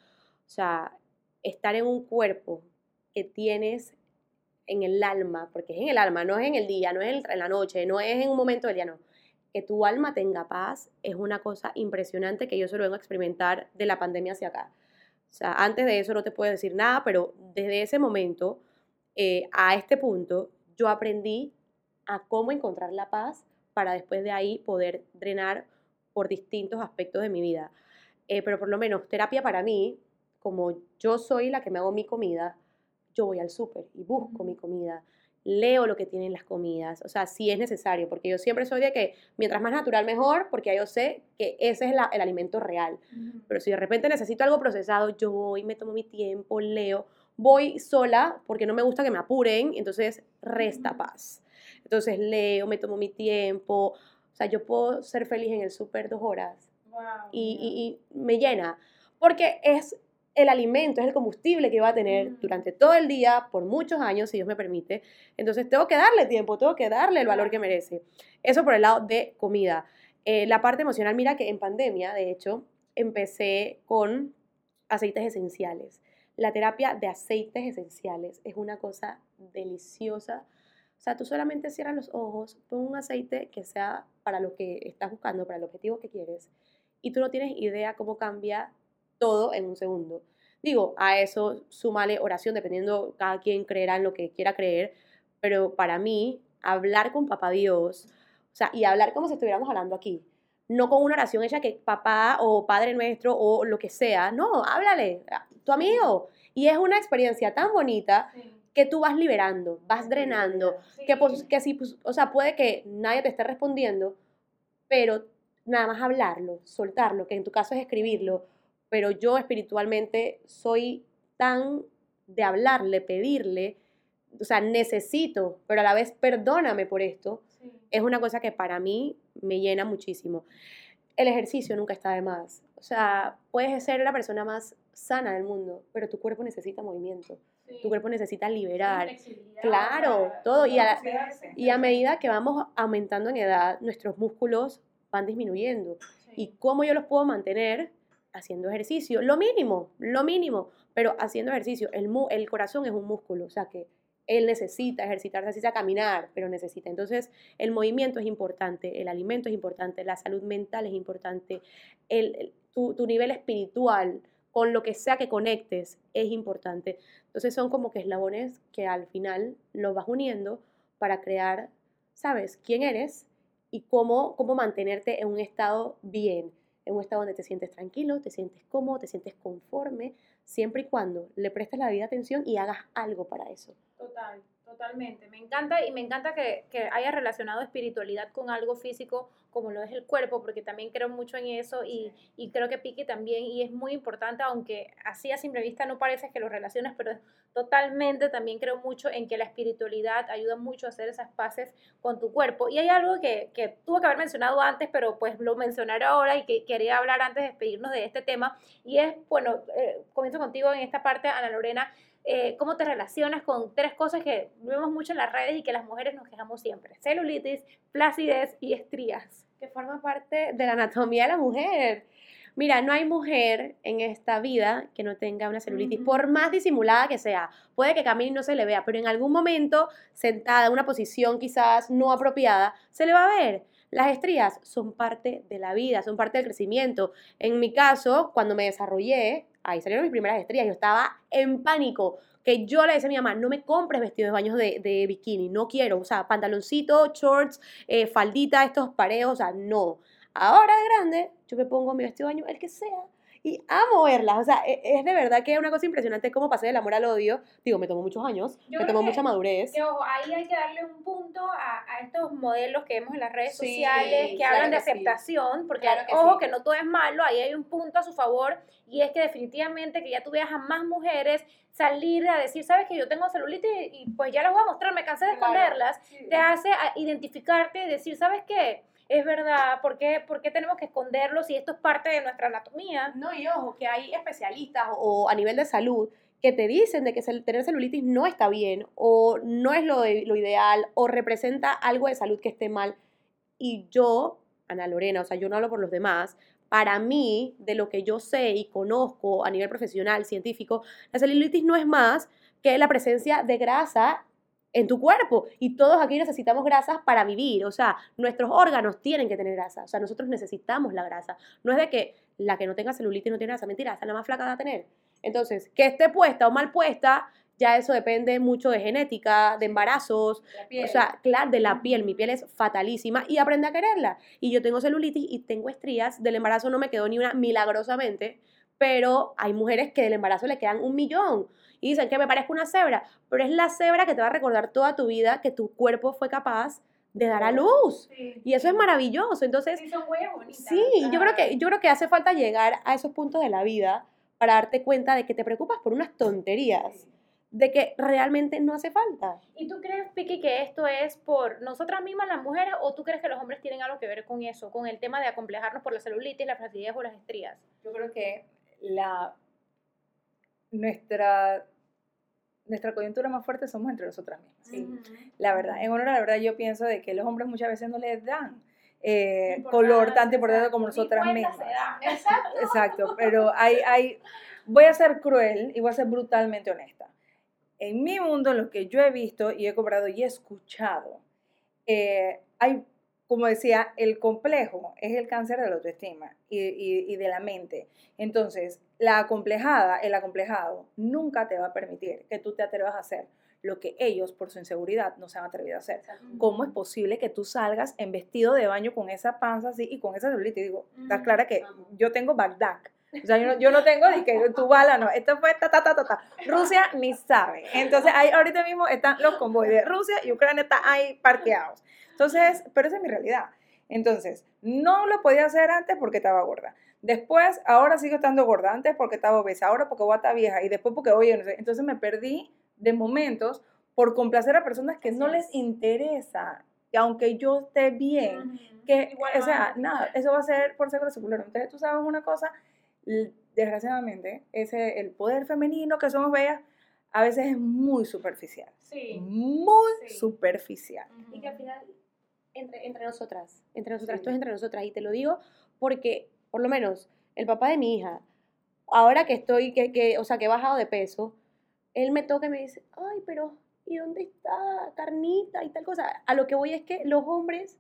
O sea, estar en un cuerpo que tienes en el alma, porque es en el alma, no es en el día, no es en la noche, no es en un momento del día, no que tu alma tenga paz es una cosa impresionante que yo solo vengo a experimentar de la pandemia hacia acá. O sea, antes de eso no te puedo decir nada, pero desde ese momento eh, a este punto yo aprendí a cómo encontrar la paz para después de ahí poder drenar por distintos aspectos de mi vida. Eh, pero por lo menos terapia para mí, como yo soy la que me hago mi comida, yo voy al súper y busco mi comida, leo lo que tienen las comidas, o sea, si es necesario, porque yo siempre soy de que mientras más natural mejor, porque yo sé que ese es el alimento real. Pero si de repente necesito algo procesado, yo voy, me tomo mi tiempo, leo, voy sola porque no me gusta que me apuren, entonces resta paz. Entonces leo, me tomo mi tiempo, o sea, yo puedo ser feliz en el súper dos horas y, y, me llena, porque es el alimento, es el combustible que va a tener durante todo el día, por muchos años, si Dios me permite. Entonces tengo que darle tiempo, tengo que darle el valor que merece. Eso por el lado de comida. Eh, la parte emocional, mira que en pandemia, de hecho, empecé con aceites esenciales. La terapia de aceites esenciales es una cosa deliciosa. O sea, tú solamente cierras los ojos, pon un aceite que sea para lo que estás buscando, para el objetivo que quieres, y tú no tienes idea cómo cambia todo en un segundo. Digo, a eso súmale oración, dependiendo cada quien creerá en lo que quiera creer, pero para mí, hablar con papá Dios, o sea, y hablar como si estuviéramos hablando aquí, no con una oración hecha que papá o padre nuestro o lo que sea, no, háblale, tu amigo. Y es una experiencia tan bonita que tú vas liberando, vas drenando, que, pues, que sí, pues, o sea, puede que nadie te esté respondiendo, pero nada más hablarlo, soltarlo, que en tu caso es escribirlo, pero yo espiritualmente soy tan de hablarle, pedirle, o sea, necesito, pero a la vez perdóname por esto, es una cosa que para mí me llena muchísimo. El ejercicio nunca está de más. O sea, puedes ser la persona más sana del mundo, pero tu cuerpo necesita movimiento. Tu cuerpo necesita liberar. Claro, todo. Y a, y a medida que vamos aumentando en edad, nuestros músculos van disminuyendo. ¿Y cómo yo los puedo mantener? Haciendo ejercicio. Lo mínimo, lo mínimo, pero haciendo ejercicio. El, el corazón es un músculo, o sea que él necesita ejercitarse, necesita caminar, pero necesita. Entonces, el movimiento es importante, el alimento es importante, la salud mental es importante, el, tu, tu, nivel espiritual, con lo que sea que conectes, es importante. Entonces, son como que eslabones que al final los vas uniendo para crear, ¿sabes?, quién eres y cómo, cómo mantenerte en un estado bien, en un estado donde te sientes tranquilo, te sientes cómodo, te sientes conforme, siempre y cuando le prestes la vida atención y hagas algo para eso. Total, totalmente. Me encanta y me encanta que, que haya relacionado espiritualidad con algo físico como lo es el cuerpo, porque también creo mucho en eso y, y creo que Pique también, y es muy importante, aunque así a simple vista no parece que lo relaciones, pero totalmente también creo mucho en que la espiritualidad ayuda mucho a hacer esas paces con tu cuerpo. Y hay algo que, que tuve que haber mencionado antes, pero pues lo mencionaré ahora y que quería hablar antes de despedirnos de este tema, y es, bueno, eh, comienzo contigo en esta parte, Ana Lorena, eh, cómo te relacionas con tres cosas que vemos mucho en las redes y que las mujeres nos quejamos siempre. Celulitis, flacidez y estrías. Que forma parte de la anatomía de la mujer. Mira, no hay mujer en esta vida que no tenga una celulitis, por más disimulada que sea. Puede que camine y no se le vea, pero en algún momento, sentada en una posición quizás no apropiada, se le va a ver. Las estrías son parte de la vida, son parte del crecimiento. En mi caso, cuando me desarrollé, ahí salieron mis primeras estrías, yo estaba en pánico, que yo le decía a mi mamá, no me compres vestidos de baños de, bikini, no quiero, o sea, pantaloncito, shorts, eh, faldita, estos pareos, o sea, no. Ahora de grande, yo me pongo mi vestido de baño, el que sea, y amo verlas. O sea, e, es de verdad que es una cosa impresionante cómo pasé del amor al odio. Digo, me tomó muchos años, me tomó mucha madurez. ahí hay que darle un punto a, a, estos modelos que vemos en las redes sociales que hablan de aceptación, porque ojo que no todo es malo, ahí hay un punto a su favor y es que definitivamente que ya tú veas a más mujeres salir a decir, sabes que yo tengo celulitis y pues ya las voy a mostrar, me cansé de esconderlas, te hace identificarte y decir, ¿sabes qué? Es verdad, ¿por qué, ¿por qué tenemos que esconderlo si esto es parte de nuestra anatomía? No, y ojo, que hay especialistas o a nivel de salud que te dicen de que tener celulitis no está bien o no es lo, lo ideal o representa algo de salud que esté mal. Y yo, Ana Lorena, o sea, yo no hablo por los demás, para mí, de lo que yo sé y conozco a nivel profesional, científico, la celulitis no es más que la presencia de grasa en tu cuerpo. Y todos aquí necesitamos grasas para vivir. O sea, nuestros órganos tienen que tener grasa. O sea, nosotros necesitamos la grasa. No es de que la que no tenga celulitis no tiene grasa. Mentira, esa la más flaca va a tener. Entonces, que esté puesta o mal puesta, ya eso depende mucho de genética, de embarazos, o sea, claro, de la piel. Mi piel es fatalísima y aprende a quererla. Y yo tengo celulitis y tengo estrías. Del embarazo no me quedó ni una milagrosamente, pero hay mujeres que del embarazo le quedan un millón. Y dicen que me parezco una cebra, pero es la cebra que te va a recordar toda tu vida que tu cuerpo fue capaz de dar a luz. Y eso es maravilloso. Entonces, sí, son Sí, yo creo, que, yo creo que hace falta llegar a esos puntos de la vida para darte cuenta de que te preocupas por unas tonterías de que realmente no hace falta. ¿Y tú crees, Piki, que esto es por nosotras mismas las mujeres o tú crees que los hombres tienen algo que ver con eso, con el tema de acomplejarnos por la celulitis, la flacidez o las estrías? Yo creo que la nuestra nuestra coyuntura más fuerte somos entre nosotras mismas. La verdad, en honor a la verdad yo pienso de que los hombres muchas veces no les dan eh, color tan importante como nosotras mismas. Exacto. Exacto, pero hay, hay, voy a ser cruel y voy a ser brutalmente honesta en mi mundo, lo que yo he visto y he cobrado y he escuchado, eh, hay, como decía, el complejo es el cáncer de la autoestima y, y, de la mente. Entonces, la acomplejada, el acomplejado, nunca te va a permitir que tú te atrevas a hacer lo que ellos, por su inseguridad, no se han atrevido a hacer. ¿Cómo es posible que tú salgas en vestido de baño con esa panza así y con esa celulitis? Digo, está clara que yo tengo Bagdad o sea, yo no, yo no tengo ni que tu bala, no. Esto fue ta, ta, ta, ta, ta. Rusia ni sabe. Entonces, ahí ahorita mismo están los convoys de Rusia y Ucrania están ahí parqueados. Entonces, pero esa es mi realidad. Entonces, no lo podía hacer antes porque estaba gorda. Después, ahora sigo estando gorda. Antes porque estaba obesa, ahora porque voy a estar vieja. Y después porque, oye, no sé. Entonces me perdí de momentos por complacer a personas que no les interesa. Y aunque yo esté bien, que, o sea, nada, eso va a ser por seguro secular. Entonces, tú sabes una cosa, desgraciadamente, ese, el poder femenino que somos bellas, a veces es muy superficial. Sí. Muy superficial. Y que al final, entre, entre nosotras, entre nosotras, esto es entre nosotras, y te lo digo porque, por lo menos, el papá de mi hija, ahora que estoy, que, que, o sea, que he bajado de peso, él me toca y me dice, ay, pero, ¿y dónde está carnita y tal cosa? A lo que voy es que los hombres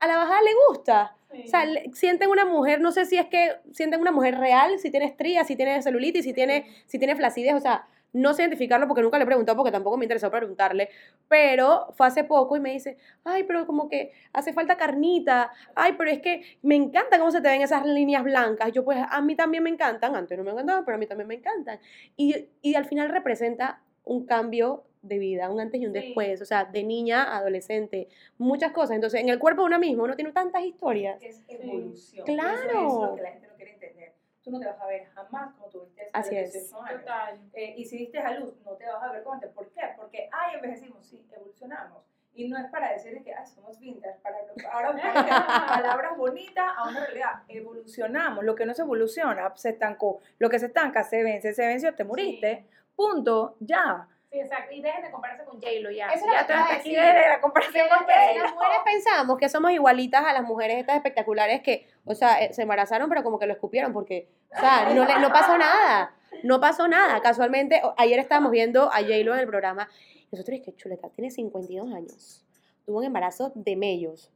a la bajada le gusta. O sea, sienten una mujer, no sé si es que sienten una mujer real, si tiene estrías, si tiene celulitis, si tiene, si tiene flacidez, o sea, no sé identificarlo porque nunca le he preguntado, porque tampoco me interesó preguntarle, pero fue hace poco y me dice, ay, pero como que hace falta carnita, ay, pero es que me encanta cómo se te ven esas líneas blancas, yo pues a mí también me encantan, antes no me encantaban, pero a mí también me encantan, y, y al final representa un cambio de vida, un antes y un después, o sea, de niña a adolescente, muchas cosas. Entonces, en el cuerpo de uno mismo uno tiene tantas historias. Es evolución. Claro. Eso es lo que la gente no quiere entender. Tú no te vas a ver jamás como Así es. Total. Eh, y si diste a luz, no te vas a ver antes. ¿Por qué? Porque, ay, envejecimos, sí, evolucionamos. Y no es para decir que ay, somos vintage, para ahora palabras bonitas a una realidad. Evolucionamos. Lo que no se evoluciona se estancó. Lo que se estanca se vence, se venció, te moriste. Punto, ya. Sí, exacto. Y dejen de compararse con J-Lo ya. Eso ya te aquí de la comparación con Las mujeres pensamos que somos igualitas a las mujeres estas espectaculares que, o sea, eh, se embarazaron pero como que lo escupieron porque, o sea, no, no pasó nada. No pasó nada. Casualmente, ayer estábamos viendo a J-Lo en el programa. Nosotros, que chuleta, tiene 52 años. Tuvo un embarazo de mellos.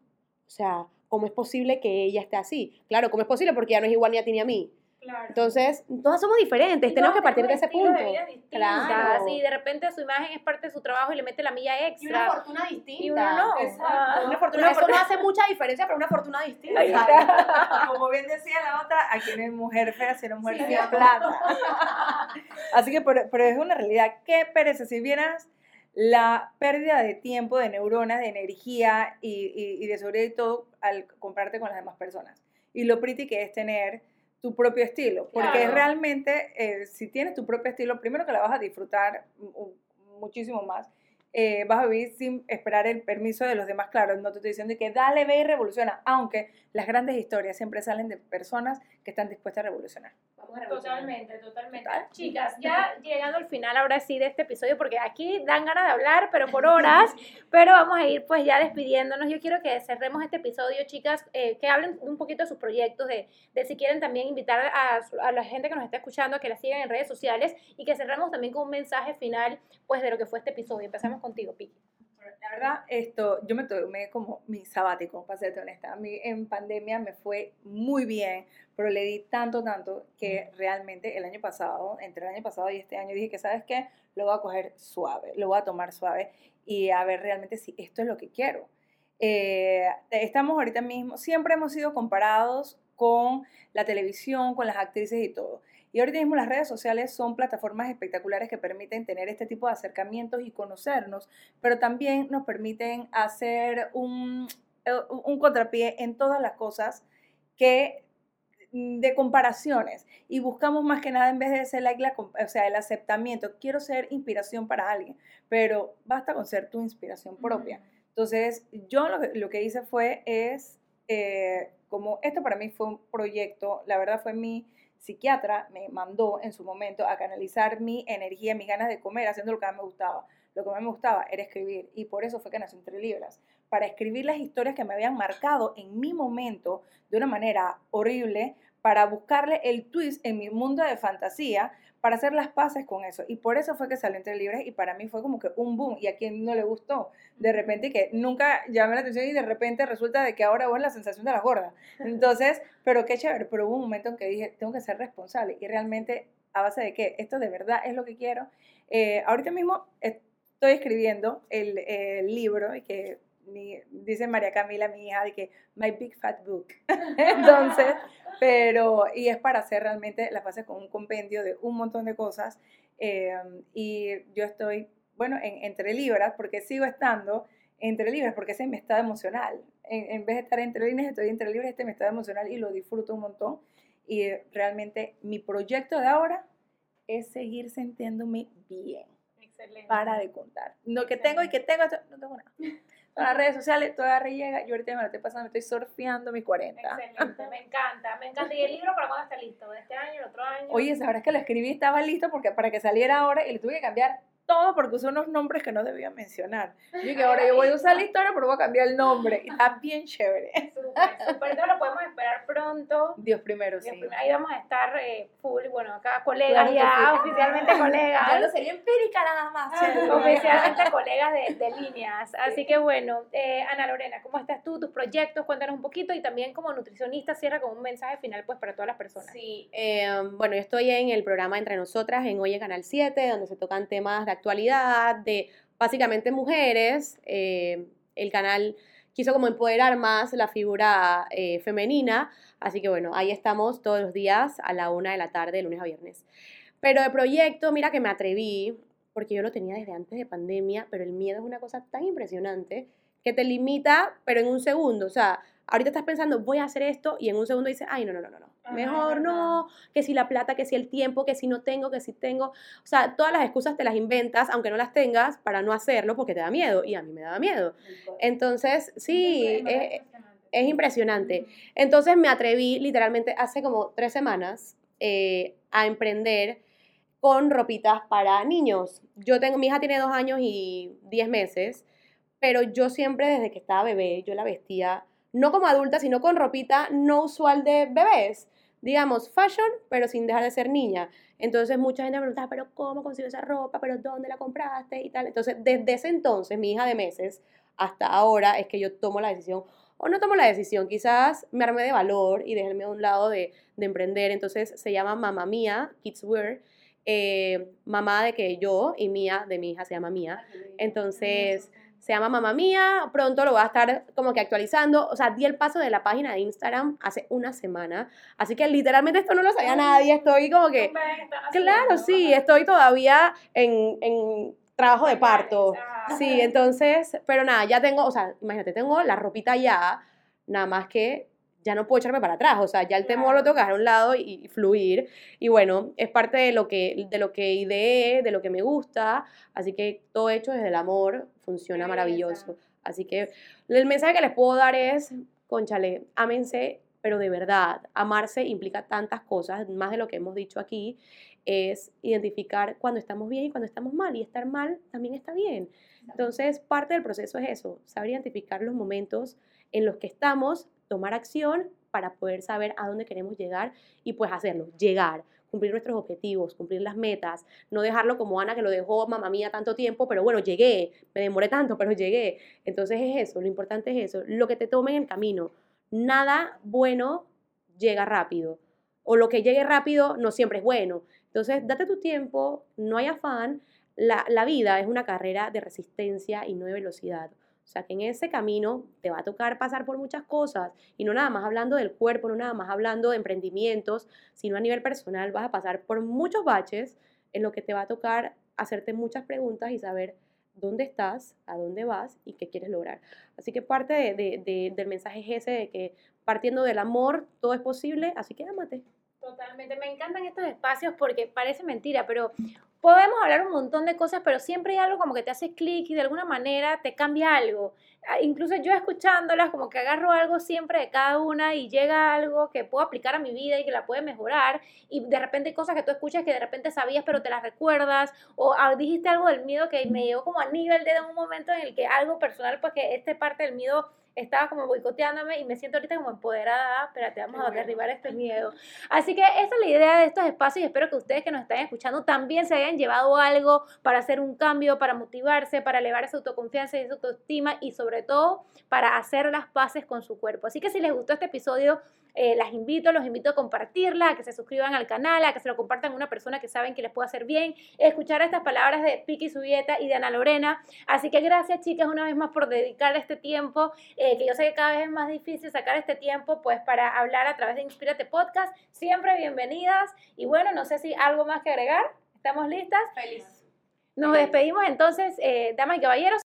O sea, ¿cómo es posible que ella esté así? Claro, ¿cómo es posible? Porque ya no es igual ni a ti ni a mí. Entonces, todas somos diferentes, tenemos que partir de ese punto. claro. Si de repente su imagen es parte de su trabajo y le mete la milla extra. Y una fortuna distinta. Y uno no. Exacto. Una fortuna, eso no hace mucha diferencia, pero una fortuna distinta. *laughs* Como bien decía la otra, aquí no es mujer fea, sino mujer sí, fea plata. *laughs* Así que, pero, pero, es una realidad. Qué pereza, si vieras la pérdida de tiempo, de neuronas, de energía y, y, y de seguridad y todo al compararte con las demás personas. Y lo pretty que es tener tu propio estilo, porque realmente eh, si tienes tu propio estilo, primero que la vas a disfrutar muchísimo más, eh, vas a vivir sin esperar el permiso de los demás, claro, no te estoy diciendo que dale, ve y revoluciona, aunque las grandes historias siempre salen de personas que están dispuestas a revolucionar. Totalmente, totalmente. Chicas, ya llegando al final ahora sí de este episodio, porque aquí dan ganas de hablar, pero por horas, *laughs* pero vamos a ir pues ya despidiéndonos. Yo quiero que cerremos este episodio, chicas, eh, que hablen un poquito de sus proyectos, de, de si quieren también invitar a, a, la gente que nos está escuchando a que la sigan en redes sociales y que cerremos también con un mensaje final pues de lo que fue este episodio. Empezamos contigo, Piki. La verdad, esto, yo me tomé como mi sabático, para serte honesta. A mí en pandemia me fue muy bien, pero le di tanto, tanto que realmente el año pasado, entre el año pasado y este año, dije que, ¿sabes qué? Lo voy a coger suave, lo voy a tomar suave y a ver realmente si esto es lo que quiero. Eh, estamos ahorita mismo, siempre hemos sido comparados con la televisión, con las actrices y todo. Y ahorita mismo las redes sociales son plataformas espectaculares que permiten tener este tipo de acercamientos y conocernos, pero también nos permiten hacer un, eh, un contrapié en todas las cosas que mm, de comparaciones y buscamos más que nada en vez de ser like, o sea, el aceptamiento, quiero ser inspiración para alguien, pero basta con ser tu inspiración propia. Entonces, yo lo, que hice fue, es, eh, como esto para mí fue un proyecto, la verdad fue mi psiquiatra, me mandó en su momento a canalizar mi energía, mis ganas de comer, haciendo lo que a mí me gustaba. Lo que a mí me gustaba era escribir y por eso fue que nació Entre Libras, para escribir las historias que me habían marcado en mi momento de una manera horrible, para buscarle el twist en mi mundo de fantasía, para hacer las paces con eso. Y por eso fue que salió Entre Libres y para mí fue como que un boom. Y a quien no le gustó, de repente que nunca llamé la atención y de repente resulta de que ahora vos la sensación de la gorda. *laughs* Entonces, pero qué chévere. Pero hubo un momento en que dije, tengo que ser responsable. Y realmente, a base de que esto de verdad es lo que quiero. Eh, ahorita mismo estoy escribiendo el, el libro y que dice María Camila, mi hija, de que my big fat book. *laughs* Entonces, pero, y es para hacer realmente la fase con un compendio de un montón de cosas. Em, y yo estoy, bueno, en, entre libras, porque sigo estando entre libras, porque ese es mi estado emocional. En, en, vez de estar entre líneas, estoy entre libras, este es mi estado emocional y lo disfruto un montón. Y realmente mi proyecto de ahora es seguir sintiéndome bien. Excelente. Para de contar. Lo que tengo y que tengo, no tengo nada las redes sociales, toda llega. Yo ahorita me lo estoy pasando, me estoy surfeando mis 40. Excelente, me encanta, me encanta. ¿Y el libro para cuándo está listo? ¿De este año, el otro año? Oye, ¿sabes que lo escribí estaba listo porque para que saliera ahora y le tuve que cambiar todo porque usó unos nombres que no debía mencionar. Yo dije, ahora yo voy a usar la *laughs* historia, pero voy a cambiar el nombre. Y está bien chévere. Súper, súper. Entonces lo podemos esperar pronto. Dios primero, sí. Ahí vamos a estar eh, full, bueno, acá colegas ya, oficialmente colegas. Yo no sería empírica nada más. *laughs* oficialmente colegas de, de, líneas. Así que bueno, eh, Ana Lorena, ¿cómo estás tú? Tus proyectos, cuéntanos un poquito y también como nutricionista cierra con un mensaje final pues para todas las personas. Sí, eh, bueno, yo estoy en el programa Entre Nosotras en Hoy en Canal 7, donde se tocan temas de actualidad, de básicamente mujeres. Eh, el canal quiso como empoderar más la figura eh, femenina, así que bueno, ahí estamos todos los días a la una de la tarde, de lunes a viernes. Pero de proyecto, mira que me atreví, porque yo lo tenía desde antes de pandemia, pero el miedo es una cosa tan impresionante que te limita, pero en un segundo, o sea, ahorita estás pensando, voy a hacer esto, y en un segundo dices, ay, no, no, no, no, mejor no, que si la plata, que si el tiempo, que si no tengo, que si tengo, o sea, todas las excusas te las inventas, aunque no las tengas, para no hacerlo, porque te da miedo, y a mí me daba miedo. Entonces, sí, es, impresionante. Entonces me atreví literalmente hace como tres semanas eh, a emprender con ropitas para niños. Yo tengo, mi hija tiene dos años y diez meses, pero yo siempre desde que estaba bebé, yo la vestía no como adulta, sino con ropita no usual de bebés. Digamos, fashion, pero sin dejar de ser niña. Entonces mucha gente me preguntaba, pero ¿cómo consigo esa ropa? ¿Pero dónde la compraste? Y tal. Entonces, desde ese entonces, mi hija de meses, hasta ahora, es que yo tomo la decisión, o no tomo la decisión, quizás me armé de valor y déjenme a un lado de, emprender. Entonces, se llama Mamá Mía, Kids Wear. Eh, mamá de que yo y mía de mi hija se llama Mía. Entonces se llama Mamá Mía, pronto lo voy a estar como que actualizando, o sea, di el paso de la página de Instagram hace una semana, así que literalmente esto no lo sabía nadie, estoy como que, claro, sí, estoy todavía en, en trabajo de parto, sí, entonces, pero nada, ya tengo, o sea, imagínate, tengo la ropita ya, nada más que ya no puedo echarme para atrás, o sea, ya el temor lo tengo que dejar a un lado y, fluir. Y bueno, es parte de lo que de lo que ideé, de lo que me gusta, así que todo hecho desde el amor funciona maravilloso. Así que el mensaje que les puedo dar es, conchale, ámense, pero de verdad, amarse implica tantas cosas, más de lo que hemos dicho aquí, es identificar cuando estamos bien y cuando estamos mal, y estar mal también está bien. Entonces, parte del proceso es eso, saber identificar los momentos en los que estamos tomar acción para poder saber a dónde queremos llegar y pues hacerlo, llegar. cumplir nuestros objetivos, cumplir las metas, no dejarlo como Ana que lo dejó mamá mía tanto tiempo, pero bueno, llegué, me demoré tanto, pero llegué. Entonces es eso, lo importante es eso, lo que te tome en el camino. Nada bueno llega rápido, o lo que llegue rápido no siempre es bueno. Entonces, date tu tiempo, no hay afán, la, la vida es una carrera de resistencia y no de velocidad. O sea, que en ese camino te va a tocar pasar por muchas cosas y no nada más hablando del cuerpo, no nada más hablando de emprendimientos, sino a nivel personal vas a pasar por muchos baches en lo que te va a tocar hacerte muchas preguntas y saber dónde estás, a dónde vas y qué quieres lograr. Así que parte de, del mensaje es ese de que partiendo del amor todo es posible, así que ámate. Totalmente, me encantan estos espacios porque parece mentira, pero podemos hablar un montón de cosas, pero siempre hay algo como que te hace clic y de alguna manera te cambia algo. Ah, incluso yo escuchándolas, como que agarro algo siempre de cada una y llega algo que puedo aplicar a mi vida y que la puede mejorar. Y de repente hay cosas que tú escuchas que de repente sabías, pero te las recuerdas. O ah, dijiste algo del miedo que me llegó como a nivel de un momento en el que algo personal, pues que esta parte del miedo estaba como boicoteándome y me siento ahorita como empoderada, espérate, vamos a derribar este miedo. Así que esa es la idea de estos espacios y espero que ustedes que nos están escuchando también se hayan llevado algo para hacer un cambio, para motivarse, para elevar esa autoconfianza y esa autoestima y sobre todo para hacer las paces con su cuerpo. Así que si les gustó este episodio, eh, las invito, los invito a compartirla, a que se suscriban al canal, a que se lo compartan a una persona que saben que les puede hacer bien, escuchar estas palabras de Piki Subieta y de Ana Lorena. Así que gracias chicas una vez más por dedicar este tiempo, eh, que yo sé que cada vez es más difícil sacar este tiempo pues para hablar a través de Inspírate Podcast. Siempre bienvenidas y bueno, no sé si algo más que agregar. ¿Estamos listas? Feliz. Nos despedimos entonces, eh, damas y caballeros.